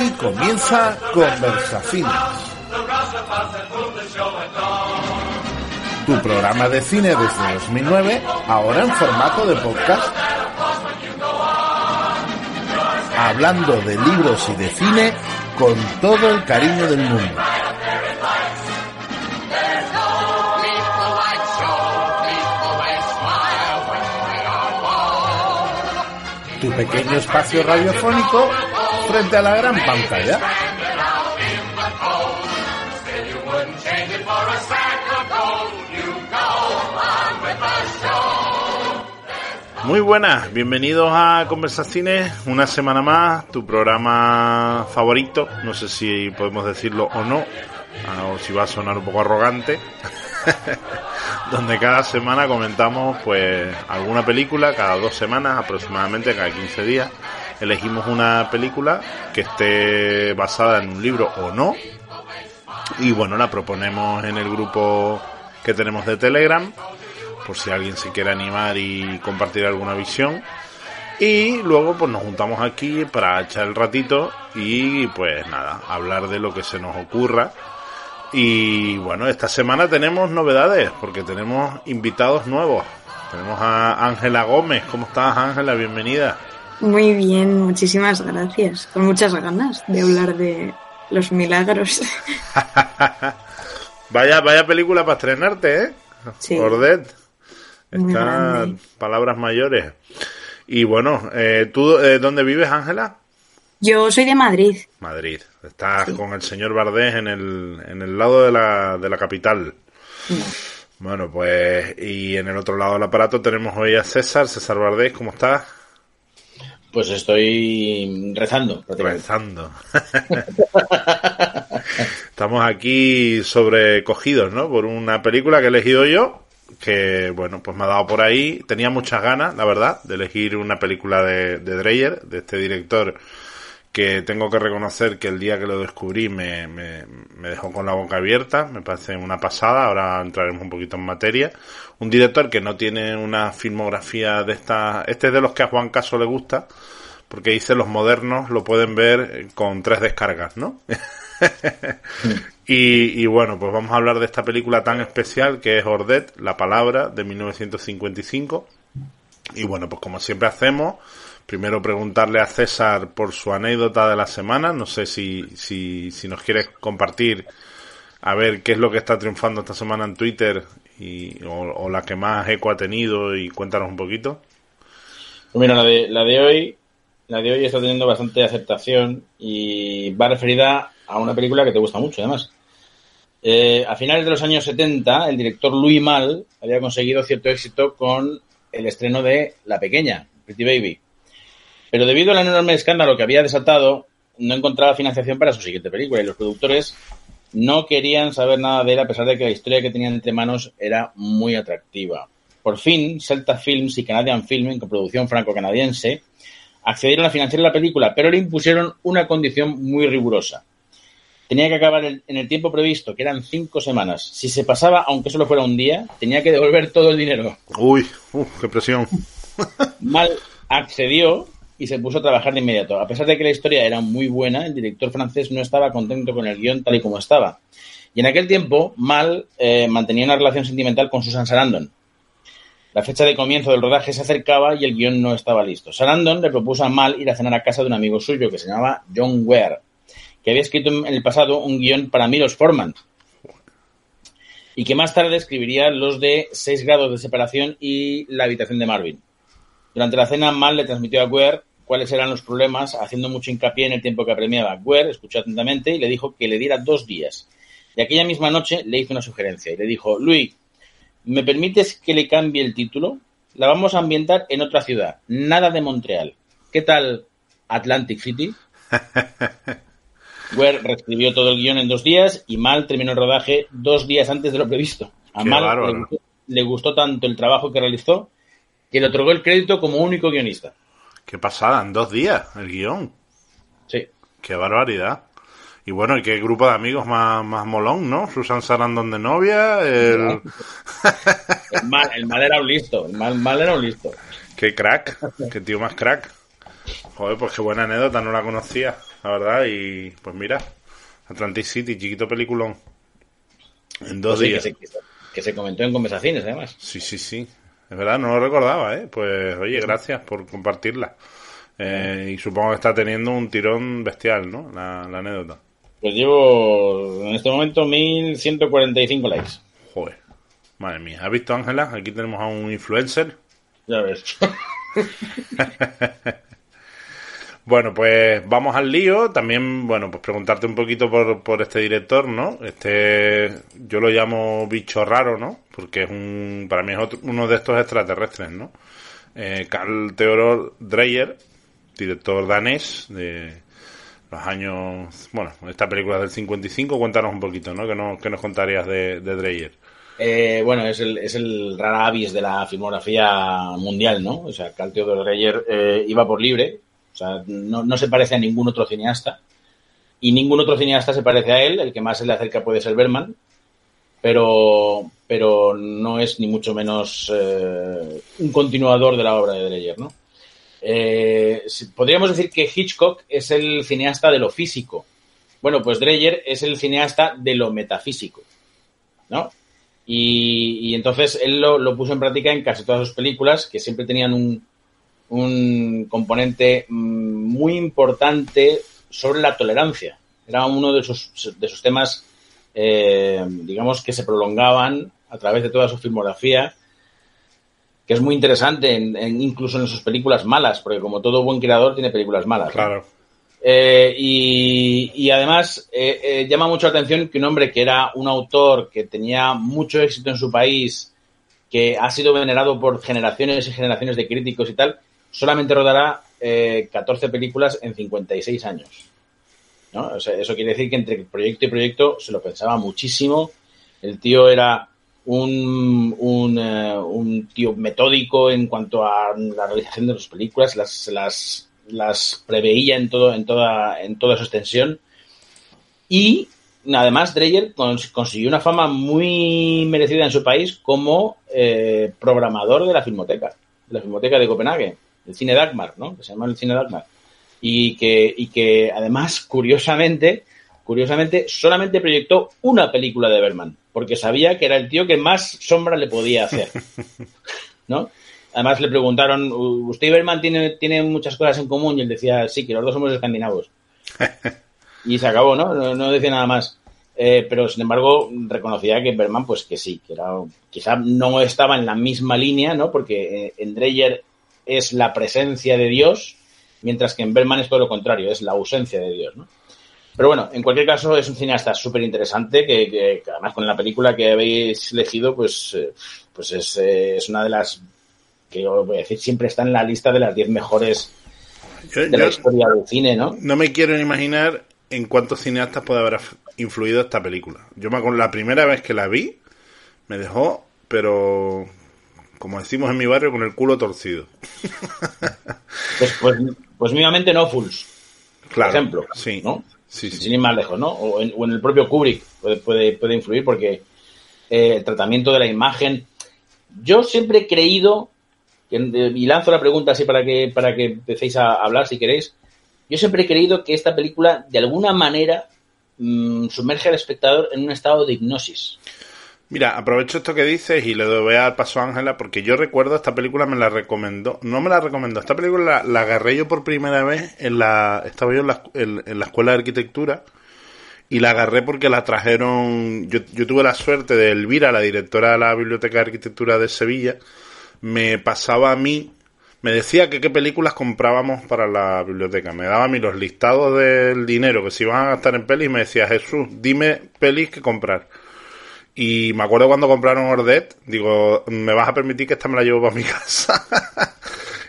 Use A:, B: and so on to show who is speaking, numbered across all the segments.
A: Aquí comienza Conversaciones. Tu programa de cine desde 2009, ahora en formato de podcast. Hablando de libros y de cine con todo el cariño del mundo. Tu pequeño espacio radiofónico frente a la gran pantalla.
B: Muy buenas, bienvenidos a Conversaciones, una semana más, tu programa favorito, no sé si podemos decirlo o no, o si va a sonar un poco arrogante, donde cada semana comentamos pues alguna película, cada dos semanas aproximadamente, cada 15 días, elegimos una película que esté basada en un libro o no, y bueno, la proponemos en el grupo que tenemos de Telegram, por si alguien se quiere animar y compartir alguna visión. Y luego pues nos juntamos aquí para echar el ratito y pues nada, hablar de lo que se nos ocurra. Y bueno, esta semana tenemos novedades porque tenemos invitados nuevos. Tenemos a Ángela Gómez. ¿Cómo estás Ángela? Bienvenida.
C: Muy bien, muchísimas gracias. Con muchas ganas de hablar de los milagros.
B: vaya, vaya película para estrenarte, ¿eh?
C: Sí.
B: Ordet. Están palabras mayores. Y bueno, eh, ¿tú eh, dónde vives, Ángela?
C: Yo soy de Madrid.
B: Madrid. Estás con el señor Bardés en el, en el lado de la, de la capital. Bueno, pues, y en el otro lado del aparato tenemos hoy a César. César Bardés, ¿cómo estás?
D: Pues estoy rezando.
B: Rezando. Estamos aquí sobrecogidos, ¿no? Por una película que he elegido yo, que, bueno, pues me ha dado por ahí. Tenía muchas ganas, la verdad, de elegir una película de, de Dreyer, de este director que tengo que reconocer que el día que lo descubrí me, me, me dejó con la boca abierta, me parece una pasada, ahora entraremos un poquito en materia. Un director que no tiene una filmografía de esta, este es de los que a Juan Caso le gusta, porque dice los modernos lo pueden ver con tres descargas, ¿no? y, y bueno, pues vamos a hablar de esta película tan especial que es Ordet, La Palabra, de 1955. Y bueno, pues como siempre hacemos, primero preguntarle a César por su anécdota de la semana. No sé si, si, si nos quieres compartir a ver qué es lo que está triunfando esta semana en Twitter y, o, o la que más eco ha tenido y cuéntanos un poquito.
D: Pues mira, la de, la de hoy, la de hoy está teniendo bastante aceptación y va referida a una película que te gusta mucho, además. Eh, a finales de los años 70, el director Louis Mal había conseguido cierto éxito con el estreno de La Pequeña, Pretty Baby. Pero debido al enorme escándalo que había desatado, no encontraba financiación para su siguiente película y los productores no querían saber nada de él a pesar de que la historia que tenían entre manos era muy atractiva. Por fin, Celta Films y Canadian Film, en coproducción franco-canadiense, accedieron a financiar la película, pero le impusieron una condición muy rigurosa. Tenía que acabar en el tiempo previsto, que eran cinco semanas. Si se pasaba, aunque solo fuera un día, tenía que devolver todo el dinero.
B: Uy, uf, qué presión.
D: Mal accedió y se puso a trabajar de inmediato. A pesar de que la historia era muy buena, el director francés no estaba contento con el guion tal y como estaba. Y en aquel tiempo, Mal eh, mantenía una relación sentimental con Susan Sarandon. La fecha de comienzo del rodaje se acercaba y el guion no estaba listo. Sarandon le propuso a Mal ir a cenar a casa de un amigo suyo que se llamaba John Ware, que había escrito en el pasado un guion para Milos Forman y que más tarde escribiría los de Seis grados de separación y La habitación de Marvin. Durante la cena, Mal le transmitió a Ware cuáles eran los problemas, haciendo mucho hincapié en el tiempo que apremiaba. Ware escuchó atentamente y le dijo que le diera dos días. Y aquella misma noche le hizo una sugerencia y le dijo, Luis, ¿me permites que le cambie el título? la vamos a ambientar en otra ciudad, nada de Montreal. ¿Qué tal Atlantic City? Ware reescribió todo el guion en dos días y Mal terminó el rodaje dos días antes de lo previsto. A
B: Qué
D: Mal
B: bárbaro.
D: le gustó, le gustó tanto el trabajo que realizó que le otorgó el crédito como único guionista.
B: Qué pasada, en dos días el guion.
D: Sí.
B: Qué barbaridad. Y bueno, y qué grupo de amigos más, más molón, ¿no? Susan Sarandon de novia, el...
D: El Mal, el mal era un listo, el mal, mal era un listo.
B: Qué crack, qué tío más crack. Joder, pues qué buena anécdota, no la conocía, la verdad. Y pues mira, Atlantic City, chiquito peliculón. En dos
D: Pues sí,
B: días.
D: que, se, que se- que se comentó en conversaciones, además.
B: Sí, sí, sí. Es verdad, no lo recordaba, ¿eh? Pues oye, gracias por compartirla. Eh, y supongo que está teniendo un tirón bestial, ¿no? La, la anécdota.
D: Pues llevo en este momento 1145 likes.
B: Joder. Madre mía. ¿Has visto, Ángela? Aquí tenemos a un influencer.
D: Ya ves.
B: Bueno, pues vamos al lío. También, bueno, pues preguntarte un poquito por, por este director, ¿no? Este, yo lo llamo bicho raro, ¿no? Porque es un, para mí es otro- uno de estos extraterrestres, ¿no? Eh, Carl Theodor Dreyer, director danés de los años, bueno, esta película es del 55. Cuéntanos un poquito, ¿no? ¿Qué, no, qué nos contarías de, Dreyer?
D: Eh, bueno, es el, es el rara avis de la filmografía mundial, ¿no? O sea, Carl Theodor Dreyer eh, iba por libre, o sea, no, se parece a ningún otro cineasta, y ningún otro cineasta se parece a él, el que más se le acerca puede ser Berman, pero, pero no es ni mucho menos eh, un continuador de la obra de Dreyer, ¿no? Eh, podríamos decir que Hitchcock es el cineasta de lo físico. Bueno, pues Dreyer es el cineasta de lo metafísico, ¿no? Y, y entonces él lo, lo puso en práctica en casi todas sus películas, que siempre tenían un, un componente mm, muy importante sobre la tolerancia. Era uno de sus, de sus temas, eh, digamos, que se prolongaban a través de toda su filmografía, que es muy interesante, en- en- incluso en sus películas malas, porque como todo buen creador tiene películas malas.
B: Claro.
D: Eh, y, y además eh, llama mucho la atención que un hombre que era un autor que tenía mucho éxito en su país, que ha sido venerado por generaciones y generaciones de críticos y tal, solamente rodará eh, 14 películas en 56 años. ¿no? O sea, eso quiere decir que entre proyecto y proyecto se lo pensaba muchísimo. El tío era un, un, eh, un tío metódico en cuanto a la realización de las películas, las, las, las preveía en, todo, en, toda, en toda su extensión. Y además Dreyer cons- consiguió una fama muy merecida en su país como eh, programador de la filmoteca, de la filmoteca de Copenhague, el cine Dagmar, ¿no? Que se llama el cine Dagmar. Y que, y que además, curiosamente, curiosamente, solamente proyectó una película de Berman, porque sabía que era el tío que más sombra le podía hacer. ¿No? Además le preguntaron, ¿usted y Berman tiene, tiene muchas cosas en común? Y él decía, sí, que los dos somos escandinavos. y se acabó, ¿no? No, no decía nada más. Eh, pero sin embargo reconocía que Berman pues que sí, que era quizá no estaba en la misma línea, ¿no? Porque eh, en Dreyer es la presencia de Dios, mientras que en Berman es todo lo contrario, es la ausencia de Dios, ¿no? Pero bueno, en cualquier caso es un cineasta súper interesante que, que- que además con la película que habéis elegido pues, eh, pues es, eh, es una de las que yo voy a decir siempre está en la lista de las 10 mejores
B: Yo-
D: de la historia del cine, ¿no?
B: no me quiero ni imaginar en cuántos cineastas puede haber influido esta película. Yo me acuerdo la primera vez que la vi, me dejó, pero como decimos en mi barrio, con el culo torcido.
D: Pues, pues, pues mínimamente no Fools,
B: Claro.
D: por ejemplo,
B: Sí.
D: ¿no?
B: Sí, sí.
D: Sin ir más lejos, ¿no? O en, o en el propio Kubrick puede, puede, puede influir porque eh, el tratamiento de la imagen. Yo siempre he creído, que- y lanzo la pregunta así para que, para que empecéis a hablar si queréis, yo siempre he creído que esta película de alguna manera mm, sumerge al espectador en un estado de hipnosis.
B: Mira, aprovecho esto que dices y le doy al paso a Ángela porque yo recuerdo esta película me la recomendó, no me la recomendó, esta película la, la agarré yo por primera vez en la, estaba yo en la, en- la escuela de arquitectura y la agarré porque la trajeron, yo, yo tuve la suerte de Elvira, la directora de la Biblioteca de Arquitectura de Sevilla, me pasaba a mí, me decía que qué películas comprábamos para la biblioteca, me daba a mí los listados del dinero que se iban a gastar en pelis y me decía, Jesús, dime pelis que comprar. Y me acuerdo cuando compraron Ordet, digo, me vas a permitir que esta me la llevo para mi casa.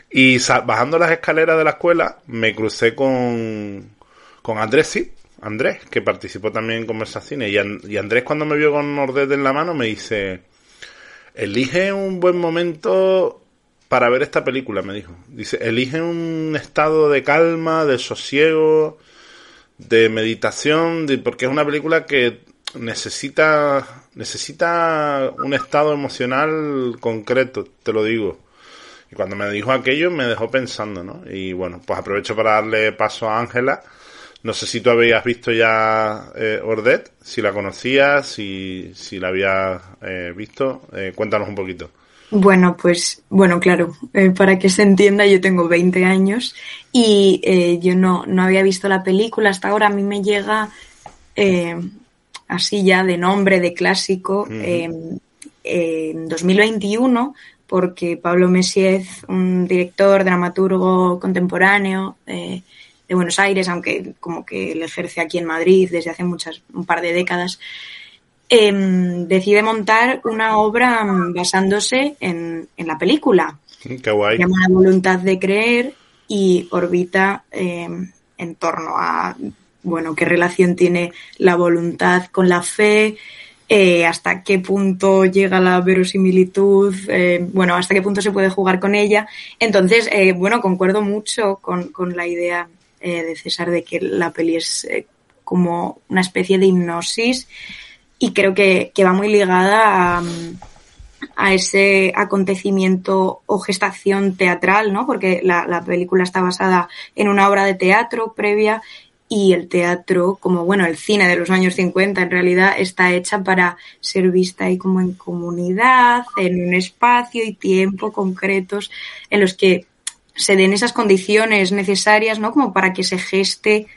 B: y bajando las escaleras de la escuela, me crucé con, con Andrés, sí, Andrés, que participó también en Conversaciones. Y, y Andrés cuando me vio con Ordet en la mano me dice, elige un buen momento para ver esta película, me dijo. Dice, elige un estado de calma, de sosiego, de meditación, porque es una película que necesita necesita un estado emocional concreto, te lo digo. Y cuando me dijo aquello me dejó pensando, ¿no? Y bueno, pues aprovecho para darle paso a Ángela. No sé si tú habías visto ya eh, Ordet, si la conocías, si, si la habías eh, visto. Eh, cuéntanos un poquito.
C: Bueno, pues, bueno, claro, para que se entienda, yo tengo 20 años y yo no, no había visto la película. Hasta ahora a mí me llega así ya de nombre, de clásico, em, en 2021, porque Pablo Messiez, un director, dramaturgo contemporáneo eh, de Buenos Aires, aunque como que él ejerce aquí en Madrid desde hace muchas, un par de décadas, em, decide montar una obra basándose en, la película.
B: Qué guay.
C: Se llama La voluntad de creer y orbita em, en torno a bueno, qué relación tiene la voluntad con la fe, eh, hasta qué punto llega la verosimilitud, eh, bueno, hasta qué punto se puede jugar con ella. Entonces, eh, bueno, concuerdo mucho con, la idea de César de que la peli es como una especie de hipnosis y creo que, va muy ligada a, a, ese acontecimiento o gestación teatral, ¿no? Porque la, la película está basada en una obra de teatro previa y el teatro, como bueno, el cine de los años 50 en realidad está hecha para ser vista ahí como en comunidad, en un espacio y tiempo concretos en los que se den esas condiciones necesarias, ¿no? Como para que se geste,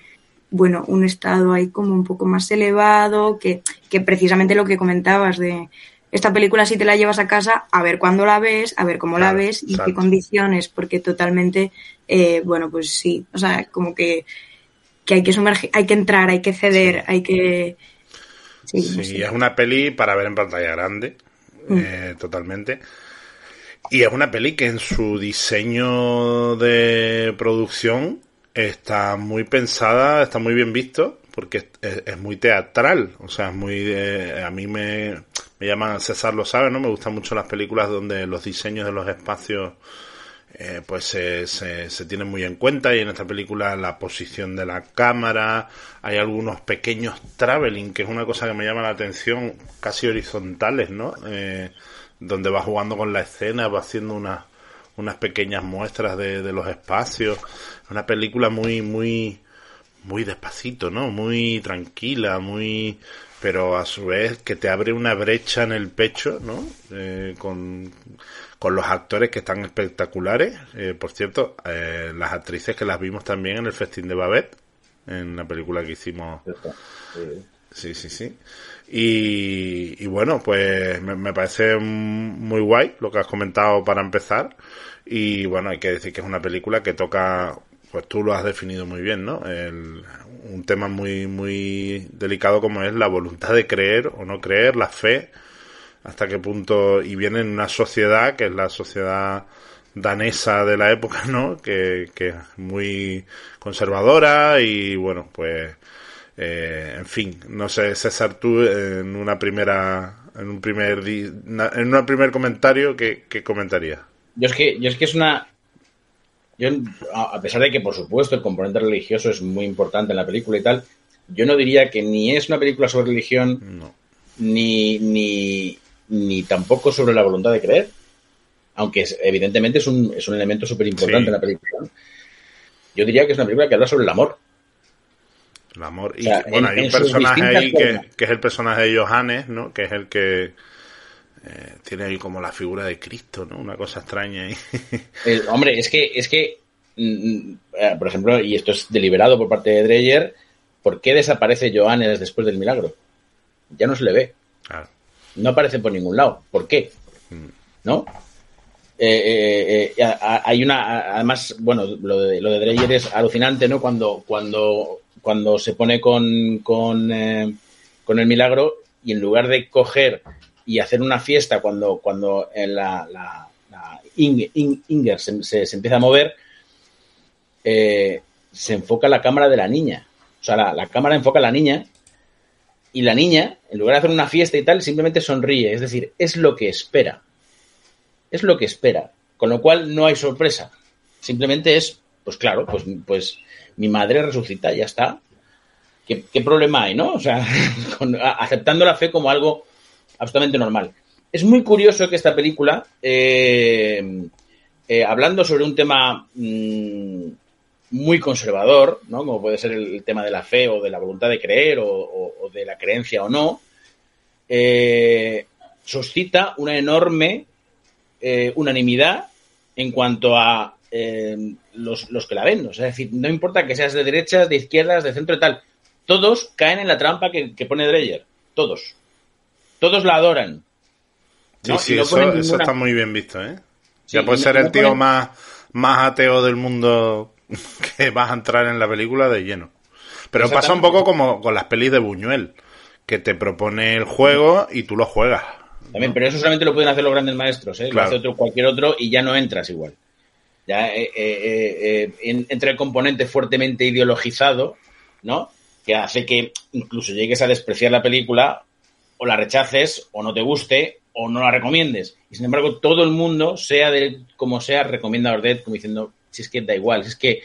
C: bueno, un estado ahí como un poco más elevado, que, que precisamente lo que comentabas de esta película si te la llevas a casa, a ver cuándo la ves, a ver cómo la ves y qué condiciones, porque totalmente, eh, bueno, pues sí, o sea, como que que hay que sumergir, hay que entrar, hay que ceder, hay que...
B: Sí, es una peli para ver en pantalla grande, mm. eh, totalmente. Y es una peli que en su diseño de producción está muy pensada, está muy bien visto, porque es, muy teatral, o sea, es muy... Eh, a mí me, me llaman, César lo sabe, ¿no? Me gustan mucho las películas donde los diseños de los espacios eh, pues se, se, tiene muy en cuenta y en esta película la posición de la cámara, hay algunos pequeños traveling, que es una cosa que me llama la atención, casi horizontales, ¿no? Eh, donde va jugando con la escena, va haciendo unas, unas pequeñas muestras de, de los espacios. Una película muy, muy, muy despacito, ¿no? Muy tranquila, muy, pero a su vez que te abre una brecha en el pecho, ¿no? Eh, con, con los actores que están espectaculares. Eh, por cierto, eh, las actrices que las vimos también en el Festín de Babette, en la película que hicimos. Sí, sí, sí. Y, bueno, pues me, parece muy guay lo que has comentado para empezar. Y bueno, hay que decir que es una película que toca, pues tú lo has definido muy bien, ¿no? un tema muy, muy delicado como es la voluntad de creer o no creer, la fe hasta qué punto, y viene en una sociedad que es la sociedad danesa de la época, ¿no? Que, que es muy conservadora y bueno, pues, eh, en fin, no sé, César, tú en una primera, en un primer, en un primer comentario, ¿qué, qué comentarías?
D: Yo es que, yo es que es una, yo, a pesar de que, por supuesto, el componente religioso es muy importante en la película y tal, yo no diría que ni es una película sobre religión, ni, ni, ni tampoco sobre la voluntad de creer, aunque evidentemente es un, es un elemento súper importante en la película. Yo diría que es una película que habla sobre el amor.
B: El amor. Y bueno, hay un personaje ahí que, es el personaje de Johannes, ¿no? Que es el que eh, tiene ahí como la figura de Cristo, ¿no? Una cosa extraña ahí.
D: hombre, es que, es que, mm, mm, eh, por ejemplo, y esto es deliberado por parte de Dreyer, ¿por qué desaparece Johannes después del milagro? Ya no se le ve. Claro no aparece por ningún lado. ¿Por qué? ¿No? Eh, eh, eh, hay una, además, bueno, lo de, lo de Dreyer es alucinante, ¿no? Cuando, cuando, cuando se pone con, con, con el milagro, y en lugar de coger y hacer una fiesta cuando, cuando en la, la, Inger se, se, empieza a mover, se enfoca la cámara de la niña. O sea, la, cámara enfoca a la niña y la niña, en lugar de hacer una fiesta y tal, simplemente sonríe. Es decir, es lo que espera. Es lo que espera. Con lo cual no hay sorpresa. Simplemente es, pues claro, pues, pues mi madre resucita, ya está. ¿Qué, problema hay, no? O sea, aceptando la fe como algo absolutamente normal. Es muy curioso que esta película, eh, eh, hablando sobre un tema mm, muy conservador, ¿no? Como puede ser el, tema de la fe o de la voluntad de creer o, de la creencia o no, eh, suscita una enorme eh, unanimidad en cuanto a eh, los, que la ven. es decir, no importa que seas de derechas, de izquierdas, de centro y tal, todos caen en la trampa que, pone Dreyer. Todos. Todos la adoran.
B: Sí, sí, eso, está muy bien visto, ¿eh? ya puede ser el tío más, más ateo del mundo que vas a entrar en la película de lleno. Pero pasa un poco como con las pelis de Buñuel, que te propone el juego y tú lo juegas.
D: También, pero eso solamente lo pueden hacer los grandes maestros, ¿eh? Lo hace otro, cualquier otro y ya no entras igual. Ya eh, eh, eh entra el componente fuertemente ideologizado, ¿no? Que hace que incluso llegues a despreciar la película o la rechaces o no te guste o no la recomiendes. Y sin embargo, todo el mundo, sea de como sea, recomienda a Ordet como diciendo, si es que da igual, es que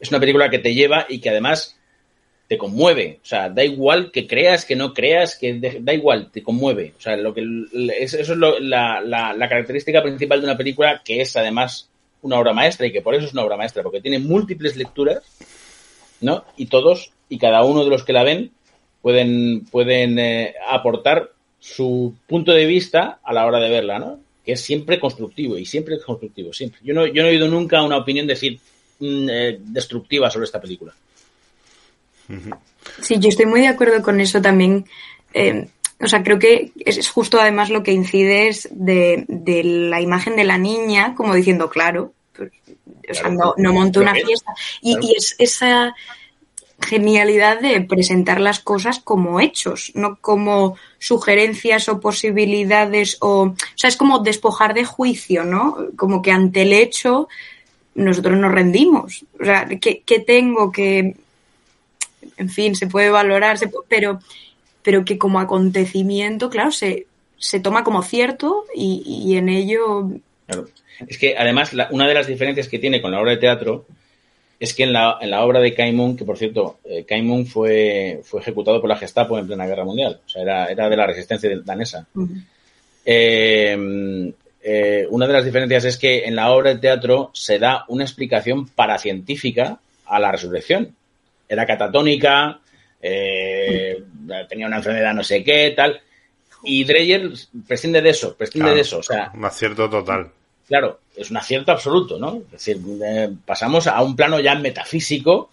D: es una película que te lleva y que además te conmueve. O sea, da igual que creas, que no creas, que da igual, te conmueve. O sea, lo que eso es la, la, característica principal de una película que es además una obra maestra y que por eso es una obra maestra, porque tiene múltiples lecturas, ¿no? Y todos y cada uno de los que la ven pueden, pueden eh, aportar su punto de vista a la hora de verla, ¿no? Que es siempre constructivo y siempre es constructivo, siempre. Yo no, yo no he oído nunca una opinión decir mm, eh, destructiva sobre esta película.
C: Sí, yo estoy muy de acuerdo con eso también. Eh, o sea, creo que es justo además lo que incide es de, la imagen de la niña, como diciendo, claro, pues, o sea, no, no monto una fiesta. Y, y es esa genialidad de presentar las cosas como hechos, no como sugerencias o posibilidades o, o sea, es como despojar de juicio, ¿no? Como que ante el hecho nosotros nos rendimos. O sea, ¿qué, tengo que, en fin, se puede valorar, pero, pero que como acontecimiento, claro, se, se toma como cierto y, en ello...
D: Claro. Es que además una de las diferencias que tiene con la obra de teatro es que en la, en la obra de Kai que por cierto, eh, fue, fue ejecutado por la Gestapo en plena guerra mundial, o sea, era, era de la resistencia danesa. Eh, eh, una de las diferencias es que en la obra de teatro se da una explicación paracientífica a la resurrección. Era catatónica, eh, tenía una enfermedad no sé qué, tal. Y Dreyer prescinde de eso, prescinde de eso. O sea,
B: un acierto total
D: claro, es un acierto absoluto, ¿no? Es decir, eh, pasamos a un plano ya metafísico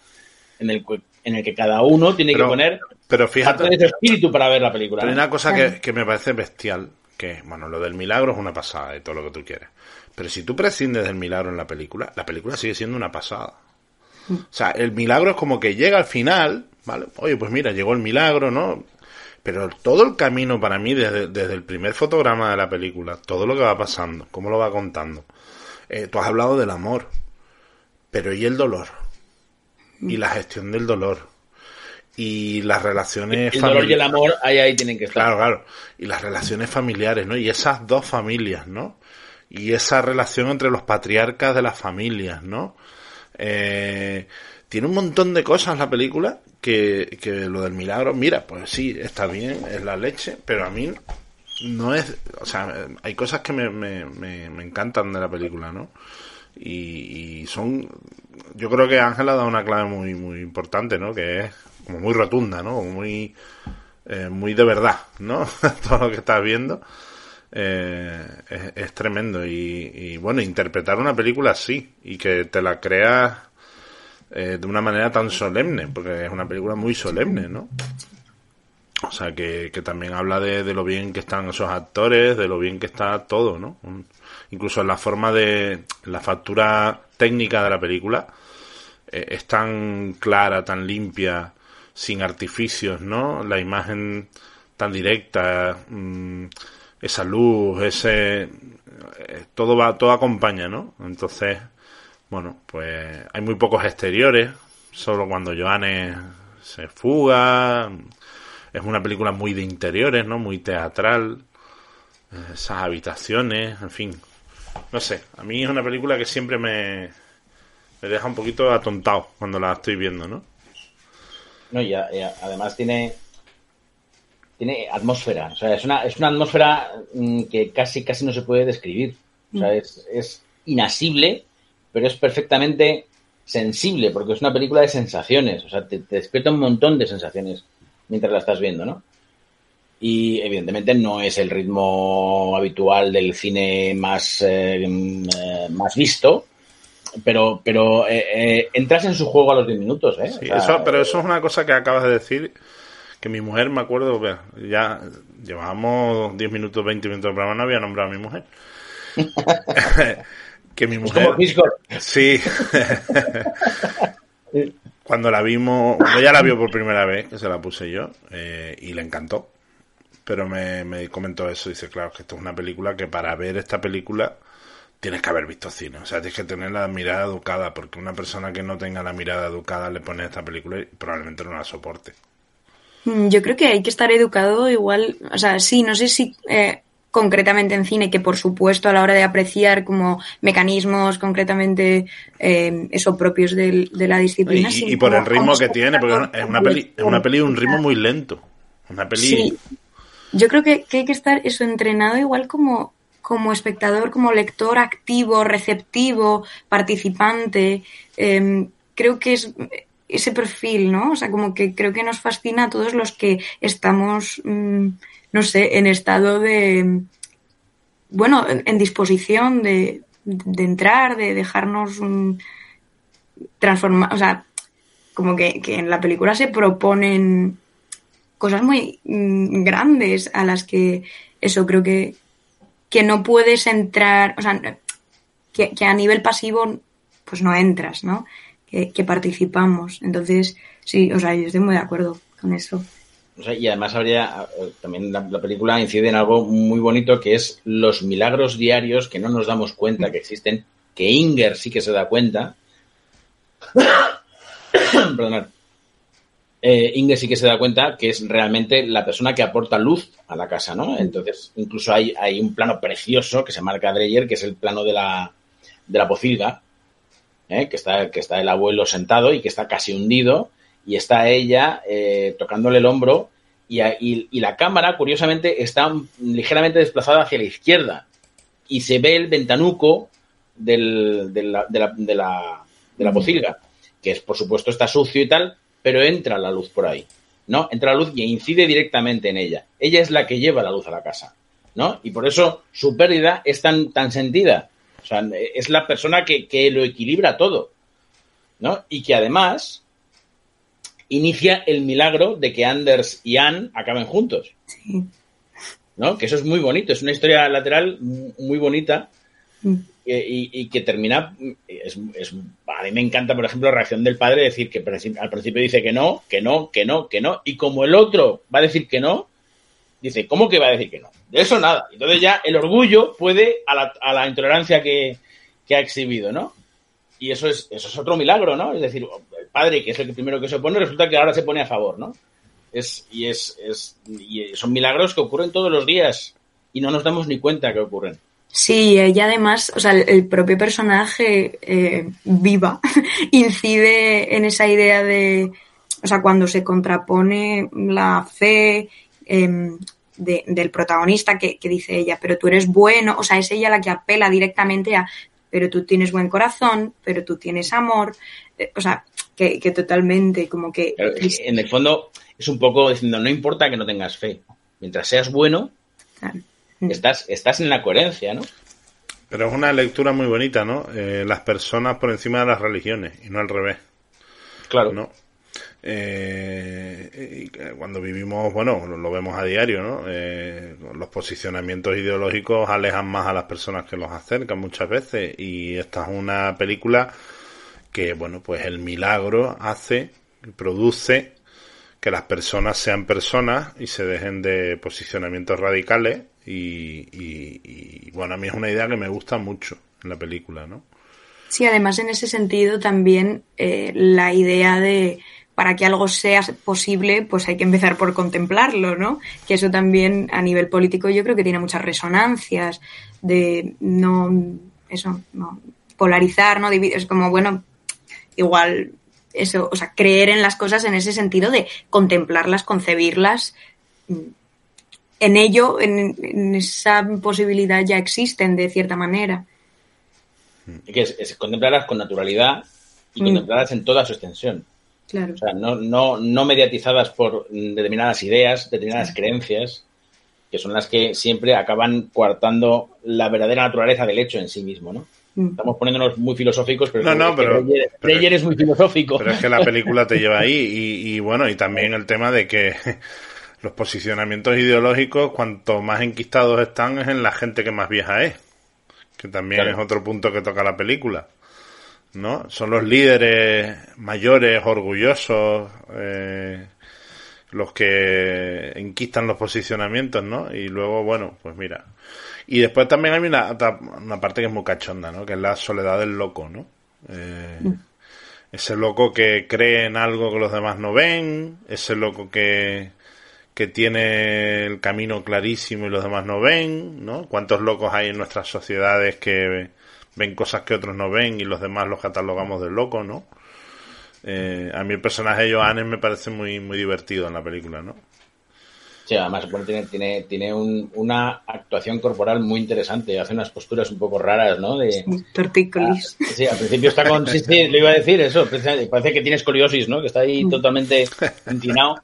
D: en el, en el que cada uno tiene que poner
B: pero fíjate,
D: de su espíritu para ver la película.
B: Hay una cosa que, me parece bestial, que, bueno, lo del milagro es una pasada y todo lo que tú quieres. Pero si tú prescindes del milagro en la película, la película sigue siendo una pasada. O sea, el milagro es como que llega al final, ¿vale? Oye, pues mira, llegó el milagro, ¿no? Pero todo el camino para mí, desde, el primer fotograma de la película, todo lo que va pasando, cómo lo va contando. Eh, tú has hablado del amor, pero ¿y el dolor? Y la gestión del dolor. Y las relaciones
D: El dolor y el amor ahí, ahí tienen que estar.
B: Claro, claro. Y las relaciones familiares, ¿no? Y esas dos familias, ¿no? Y esa relación entre los patriarcas de las familias, ¿no? Eh, tiene un montón de cosas la película que, lo del milagro, mira, pues sí, está bien, es la leche, pero a mí no es, o sea, hay cosas que me, me, me, encantan de la película, ¿no? Y, son, yo creo que Ángel ha dado una clave muy, muy importante, ¿no? Que es como muy rotunda, ¿no? Muy, eh, muy de verdad, ¿no? Todo lo que estás viendo. Eh, es, tremendo y, y, bueno, interpretar una película así y que te la creas eh, de una manera tan solemne, porque es una película muy solemne, ¿no? O sea, que, también habla de, lo bien que están esos actores, de lo bien que está todo, ¿no? incluso la forma de la factura técnica de la película eh, es tan clara, tan limpia, sin artificios, ¿no? La imagen tan directa, mm, esa luz, ese eh, todo va, todo acompaña, ¿no? Entonces, bueno, pues hay muy pocos exteriores, solo cuando Joanne se fuga. Es una película muy de interiores, ¿no? Muy teatral. Esas habitaciones, en fin. No sé, a mí es una película que siempre me, me deja un poquito atontado cuando la estoy viendo, ¿no?
D: No, y, además tiene tiene atmósfera, o sea, es una, es una atmósfera mm, que casi, casi no se puede describir. O sea, mm. es, es inasible, pero es perfectamente sensible, porque es una película de sensaciones, o sea, te, despierta un montón de sensaciones mientras la estás viendo, ¿no? Y evidentemente no es el ritmo habitual del cine más, eh, mm, eh, más visto, pero, pero eh, entras en su juego a los 10 minutos, ¿eh?
B: eso, pero eso es una cosa que acabas de decir, que mi mujer, me acuerdo, ya llevábamos 10 minutos, 20 minutos de programa, no había nombrado a mi mujer. que mi mujer. Sí. cuando la vimos, cuando ella la vio por primera vez, que se la puse yo, eh, y le encantó. Pero me, me comentó eso, dice, claro, que esto es una película que para ver esta película tienes que haber visto cine. O sea, tienes que tener la mirada educada, porque una persona que no tenga la mirada educada le pone esta película y probablemente no la soporte.
C: Mm, yo creo que hay que estar educado igual, o sea, sí, no sé si eh, concretamente en cine, que por supuesto a la hora de apreciar como mecanismos concretamente eh, eso propios de, la disciplina.
B: Y, por el ritmo que tiene, porque es una peli, es una peli de un ritmo muy lento. Una peli. Sí.
C: Yo creo que, hay que estar eso entrenado igual como, como espectador, como lector activo, receptivo, participante. Em, creo que es ese perfil, ¿no? O sea, como que creo que nos fascina a todos los que estamos mm, no sé, en estado de, bueno, en, disposición de, entrar, de dejarnos transformar, o sea, como que, en la película se proponen cosas muy mm, grandes a las que eso creo que, que no puedes entrar, o sea, que, a nivel pasivo pues no entras, ¿no? Que, que participamos. Entonces, sí, o sea, yo estoy muy de acuerdo con eso
D: y además habría eh, también la, película incide en algo muy bonito que es los milagros diarios que no nos damos cuenta que existen, que Inger sí que se da cuenta. Perdonad. Eh, Inger sí que se da cuenta que es realmente la persona que aporta luz a la casa, ¿no? Entonces, incluso hay, hay un plano precioso que se marca Dreyer, que es el plano de la, de la pocilga, ¿eh? que, está, que está el abuelo sentado y que está casi hundido y está ella eh, tocándole el hombro y, y, la cámara, curiosamente, está ligeramente desplazada hacia la izquierda y se ve el ventanuco del, de, la, de, la, de, la, de la pocilga, que es, por supuesto, está sucio y tal, pero entra la luz por ahí, ¿no? Entra la luz y incide directamente en ella. Ella es la que lleva la luz a la casa, ¿no? Y por eso su pérdida es tan, tan sentida. O sea, es la persona que, que lo equilibra todo, ¿no? Y que además, inicia el milagro de que Anders y Anne acaben juntos. Sí. ¿No? Que eso es muy bonito, es una historia lateral muy bonita mm. y, que termina. Es, a mí me encanta, por ejemplo, la reacción del padre decir que al principio dice que no, que no, que no, que no, y como el otro va a decir que no, dice, ¿cómo que va a decir que no? De eso nada. Entonces ya el orgullo puede a la, a la intolerancia que, que ha exhibido, ¿no? Y eso es, eso es otro milagro, ¿no? Es decir, el padre, que es el primero que se opone, resulta que ahora se pone a favor, ¿no? Es, y, es, es, son milagros que ocurren todos los días y no nos damos ni cuenta que ocurren.
C: Sí, y además, o sea, el, propio personaje eh, viva incide en esa idea de, o sea, cuando se contrapone la fe em, del protagonista que, que, dice ella, pero tú eres bueno, o sea, es ella la que apela directamente a, pero tú tienes buen corazón, pero tú tienes amor, eh, o sea, que, totalmente como que...
D: en el fondo es un poco diciendo, no importa que no tengas fe, mientras seas bueno, estás, estás en la coherencia, ¿no?
B: Pero es una lectura muy bonita, ¿no? Eh, las personas por encima de las religiones y no al revés.
D: Claro.
B: ¿no? Eh, cuando vivimos, bueno, lo, vemos a diario, ¿no? Eh, los posicionamientos ideológicos alejan más a las personas que los acercan muchas veces y esta es una película que, bueno, pues el milagro hace, produce que las personas sean personas y se dejen de posicionamientos radicales y, y, bueno, a mí es una idea que me gusta mucho en la película, ¿no?
C: Sí, además en ese sentido también eh, la idea de para que algo sea posible, pues hay que empezar por contemplarlo, ¿no? Que eso también a nivel político yo creo que tiene muchas resonancias de no, eso, no, polarizar, ¿no? Dividir, es como, bueno, igual eso, o sea, creer en las cosas en ese sentido de contemplarlas, concebirlas. En ello, en, esa posibilidad ya existen de cierta manera.
D: Que es, contemplarlas con naturalidad y mm. contemplarlas en toda su extensión.
C: Claro.
D: O sea, no, no, no mediatizadas por determinadas ideas, determinadas creencias, que son las que siempre acaban coartando la verdadera naturaleza del hecho en sí mismo, ¿no? Mm. Estamos poniéndonos muy filosóficos, pero,
B: no, no, pero,
D: es muy filosófico.
B: Pero es que la película te lleva ahí y, bueno, y también el tema de que los posicionamientos ideológicos, cuanto más enquistados están, es en la gente que más vieja es. Que también es otro punto que toca la película. ¿No? Son los líderes mayores, orgullosos, eh, los que enquistan los posicionamientos, ¿no? Y luego, bueno, pues mira, y después también hay una, una parte que es muy cachonda, ¿no? Que es la soledad del loco, ¿no? Eh, mm. Ese loco que cree en algo que los demás no ven, ese loco que, que tiene el camino clarísimo y los demás no ven, ¿no? ¿Cuántos locos hay en nuestras sociedades que ven cosas que otros no ven y los demás los catalogamos de loco, ¿no? Eh, a mí el personaje de Johannes me parece muy, muy divertido en la película, ¿no?
D: Sí, además tiene, tiene, tiene una actuación corporal muy interesante, hace unas posturas un poco raras, ¿no? De,
C: Tortícolis.
D: Ah, sí, al principio está con... Sí, sí, le iba a decir eso, parece que tiene escoliosis, ¿no? Que está ahí mm. totalmente inclinado.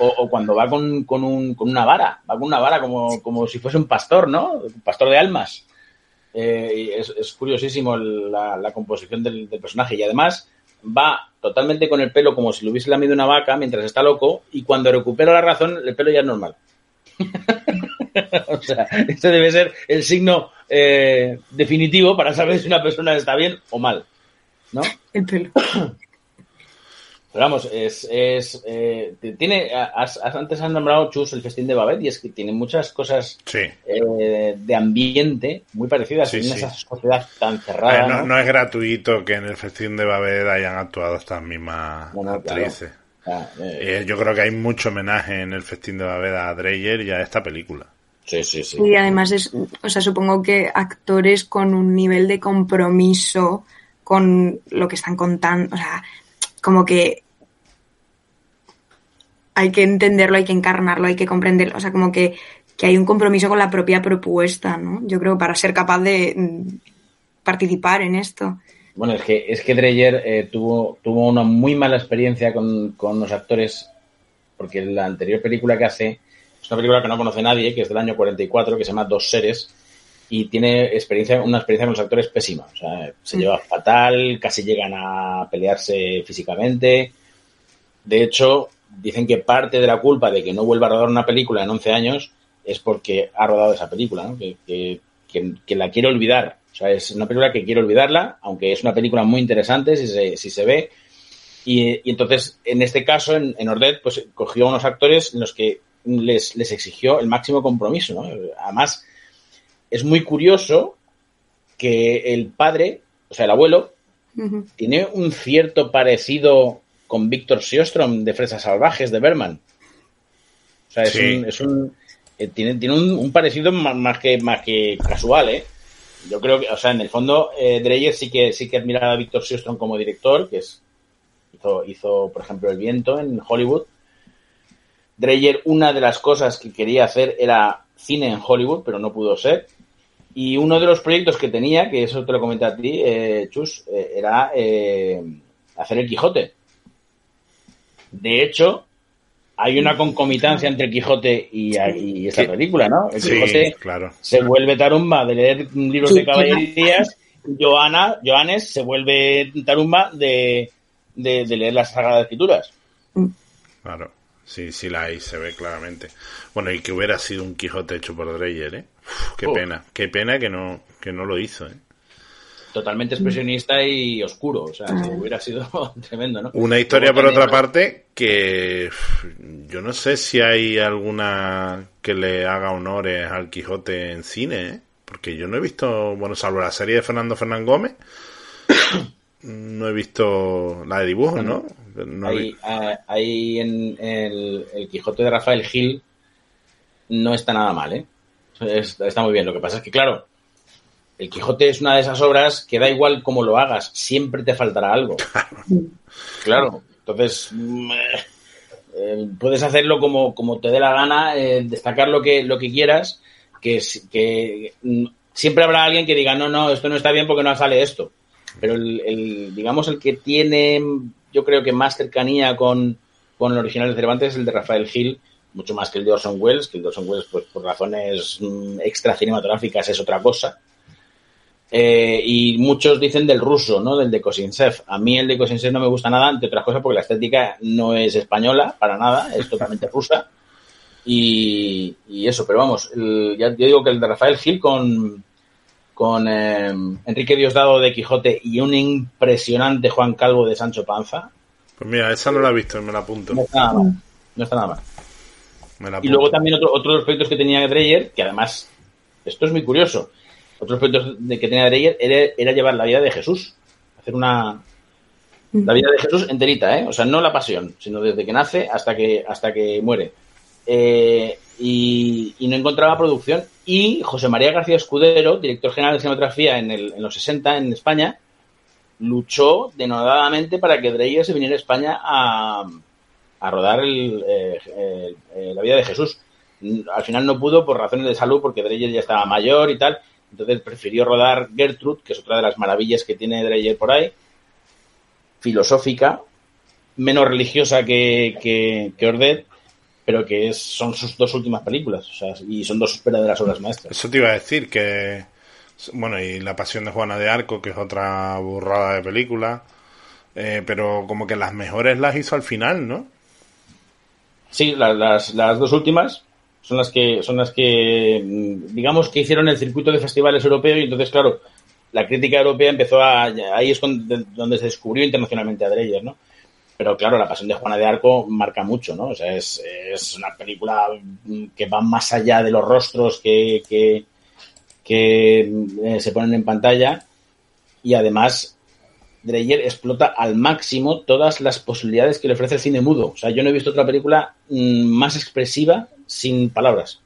D: O, cuando va con, con, un, con, una vara, va con una vara como, como si fuese un pastor, ¿no? Un pastor de almas. Eh, es, es, curiosísimo la, la composición del, del personaje y además va totalmente con el pelo como si lo hubiese lamido una vaca mientras está loco y cuando recupera la razón el pelo ya es normal. o sea, este debe ser el signo eh, definitivo para saber si una persona está bien o mal. ¿No?
C: El pelo.
D: Pero vamos, es, es eh, tiene, antes han nombrado Chus el festín de Babet y es que tiene muchas cosas eh, de ambiente muy parecidas en esa sociedad tan cerrada.
B: no, es gratuito que en el festín de Babet hayan actuado estas mismas actrices. Eh, yo creo que hay mucho homenaje en el festín de Babet a Dreyer y a esta película.
D: Sí, sí, sí.
C: Y además es, o sea, supongo que actores con un nivel de compromiso con lo que están contando, o sea, como que hay que entenderlo, hay que encarnarlo, hay que comprenderlo, o sea, como que, hay un compromiso con la propia propuesta, ¿no? Yo creo para ser capaz de mm, participar en esto.
D: Bueno, es que, es que Dreyer eh, tuvo, tuvo una muy mala experiencia con, los actores, porque la anterior película que hace es una película que no conoce nadie, que es del año 44, que se llama Dos Seres, y tiene experiencia, una experiencia con los actores pésima. O sea, se mm. lleva fatal, casi llegan a pelearse físicamente. De hecho, dicen que parte de la culpa de que no vuelva a rodar una película en 11 años es porque ha rodado esa película, ¿no? que, que, la quiere olvidar. O sea, es una película que quiere olvidarla, aunque es una película muy interesante si se, si se ve. Y, entonces, en este caso, en, en Ordet, pues cogió a unos actores en los que les, les exigió el máximo compromiso. ¿no? Además, es muy curioso que el padre, o sea, el abuelo, tiene un cierto parecido con Víctor Siostrom de Fresas Salvajes de Berman. O sea, es un, es un eh, tiene, tiene un, parecido más, que más que casual, ¿eh? Yo creo que, o sea, en el fondo, eh, Dreyer sí que sí que admiraba a Víctor Siostrom como director, que es hizo, hizo, por ejemplo, El viento en Hollywood. Dreyer, una de las cosas que quería hacer era cine en Hollywood, pero no pudo ser. Y uno de los proyectos que tenía, que eso te lo comenté a ti, eh, Chus, eh, era eh, hacer el Quijote. De hecho, hay una concomitancia entre el Quijote y, y esta película, ¿no? El Quijote
B: claro.
D: se vuelve tarumba de leer libros de caballerías, Joana, Joanes se vuelve tarumba de, de, leer las Sagradas Escrituras.
B: Claro, sí, sí la hay, se ve claramente. Bueno, y que hubiera sido un Quijote hecho por Dreyer, ¿eh? qué oh. pena, qué pena que no, que no lo hizo, ¿eh?
D: totalmente expresionista y oscuro. O sea, si hubiera sido tremendo, ¿no?
B: Una historia, por otra parte, que yo no sé si hay alguna que le haga honores al Quijote en cine, ¿eh? porque yo no he visto, bueno, salvo la serie de Fernando Fernán Gómez, no he visto la de dibujos, ¿no? No
D: ahí, ahí, en el, el, Quijote de Rafael Gil no está nada mal, ¿eh? Está muy bien. Lo que pasa es que, claro, el Quijote es una de esas obras que da igual cómo lo hagas, siempre te faltará algo. Claro. Entonces, mm, eh, puedes hacerlo como, como te dé la gana, eh, destacar lo que, lo que quieras, que, que mm, siempre habrá alguien que diga, no, no, esto no está bien porque no sale esto. Pero el, digamos, el que tiene, yo creo que más cercanía con, con el original de Cervantes es el de Rafael Gil, mucho más que el de Orson Welles, que el de Orson Welles, pues por razones mm, extra cinematográficas es otra cosa. Eh, y muchos dicen del ruso, ¿no? Del de Kosinsev. A mí el de Kosinsev no me gusta nada, entre otras cosas, porque la estética no es española para nada, es totalmente rusa. Y, eso, pero vamos, ya, yo digo que el de Rafael Gil con, con eh, Enrique Diosdado de Quijote y un impresionante Juan Calvo de Sancho Panza.
B: Pues mira, esa no la he visto, me la apunto.
D: No está nada mal. No está nada mal. Y luego también otro, otro de los proyectos que tenía Dreyer, que además, esto es muy curioso, otros proyectos de que tenía Dreyer era, era, llevar la vida de Jesús, hacer una la vida de Jesús enterita, ¿eh? O sea, no la pasión, sino desde que nace hasta que hasta que muere. Eh, y, no encontraba producción. Y José María García Escudero, director general de cinematografía en, el, en los 60 en España, luchó denodadamente para que Dreyer se viniera a España a, a rodar el, eh, la vida de Jesús. Al final no pudo por razones de salud, porque Dreyer ya estaba mayor y tal. Entonces prefirió rodar Gertrude, que es otra de las maravillas que tiene Dreyer por ahí, filosófica, menos religiosa que, que, que Ordet, pero que es, son sus dos últimas películas, o sea, y son dos verdaderas obras maestras.
B: Eso te iba a decir, que, bueno, y La Pasión de Juana de Arco, que es otra burrada de película, eh, pero como que las mejores las hizo al final, ¿no?
D: Sí, las, las dos últimas, son las que son las que mm, digamos que hicieron el circuito de festivales europeos y entonces claro la crítica europea empezó a ahí es donde se descubrió internacionalmente a Dreyer no pero claro la pasión de Juana de Arco marca mucho no o sea es, es una película que va más allá de los rostros que que, que eh, se ponen en pantalla y además Dreyer explota al máximo todas las posibilidades que le ofrece el cine mudo. O sea, yo no he visto otra película mm, más expresiva sin palabras.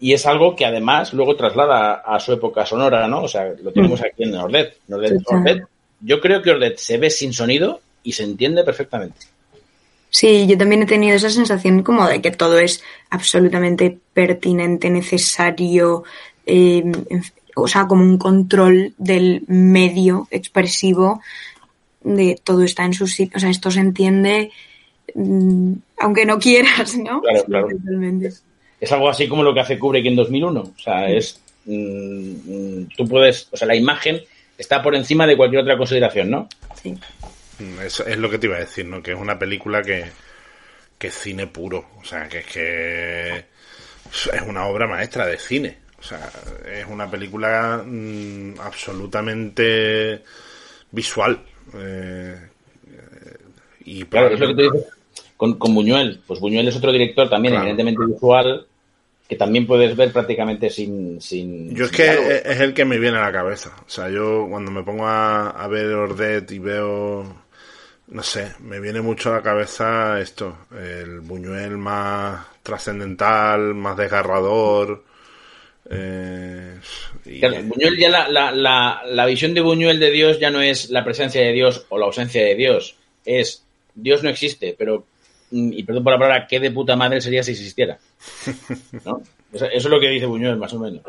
D: Y es algo que además luego traslada a su época sonora, ¿no? O sea, lo tenemos mm. aquí en Ordet. yo creo que Ordet se ve sin sonido y se entiende perfectamente.
C: Sí, yo también he tenido esa sensación como de que todo es absolutamente pertinente, necesario, eh, o sea, como un control del medio expresivo de todo está en su sitio, o sea, esto se entiende mm, aunque no quieras, ¿no?
D: Claro, claro. Es algo así como lo que hace Kubrick en 2001, o sea, es mm, mm, tú puedes, o sea, la imagen está por encima de cualquier otra consideración, ¿no?
C: Sí.
B: Es, es lo que te iba a decir, ¿no? Que es una película que, que es cine puro, o sea, que es que es una obra maestra de cine. O sea, es una película mm, absolutamente visual. Eh, y
D: claro, es lo que te dices con, con, Buñuel. Pues Buñuel es otro director también evidentemente visual que también puedes ver prácticamente sin... sin
B: yo es que es el que me viene a la cabeza. O sea, yo cuando me pongo a, a ver Ordet y veo no sé, me viene mucho a la cabeza esto, el Buñuel más trascendental, más desgarrador, eh,
D: Buñuel ya la, la, la, visión de Buñuel de Dios ya no es la presencia de Dios o la ausencia de Dios, es Dios no existe, pero, mm, y perdón por la palabra, ¿qué de puta madre sería si existiera? ¿No? Eso, es lo que dice Buñuel, más o menos.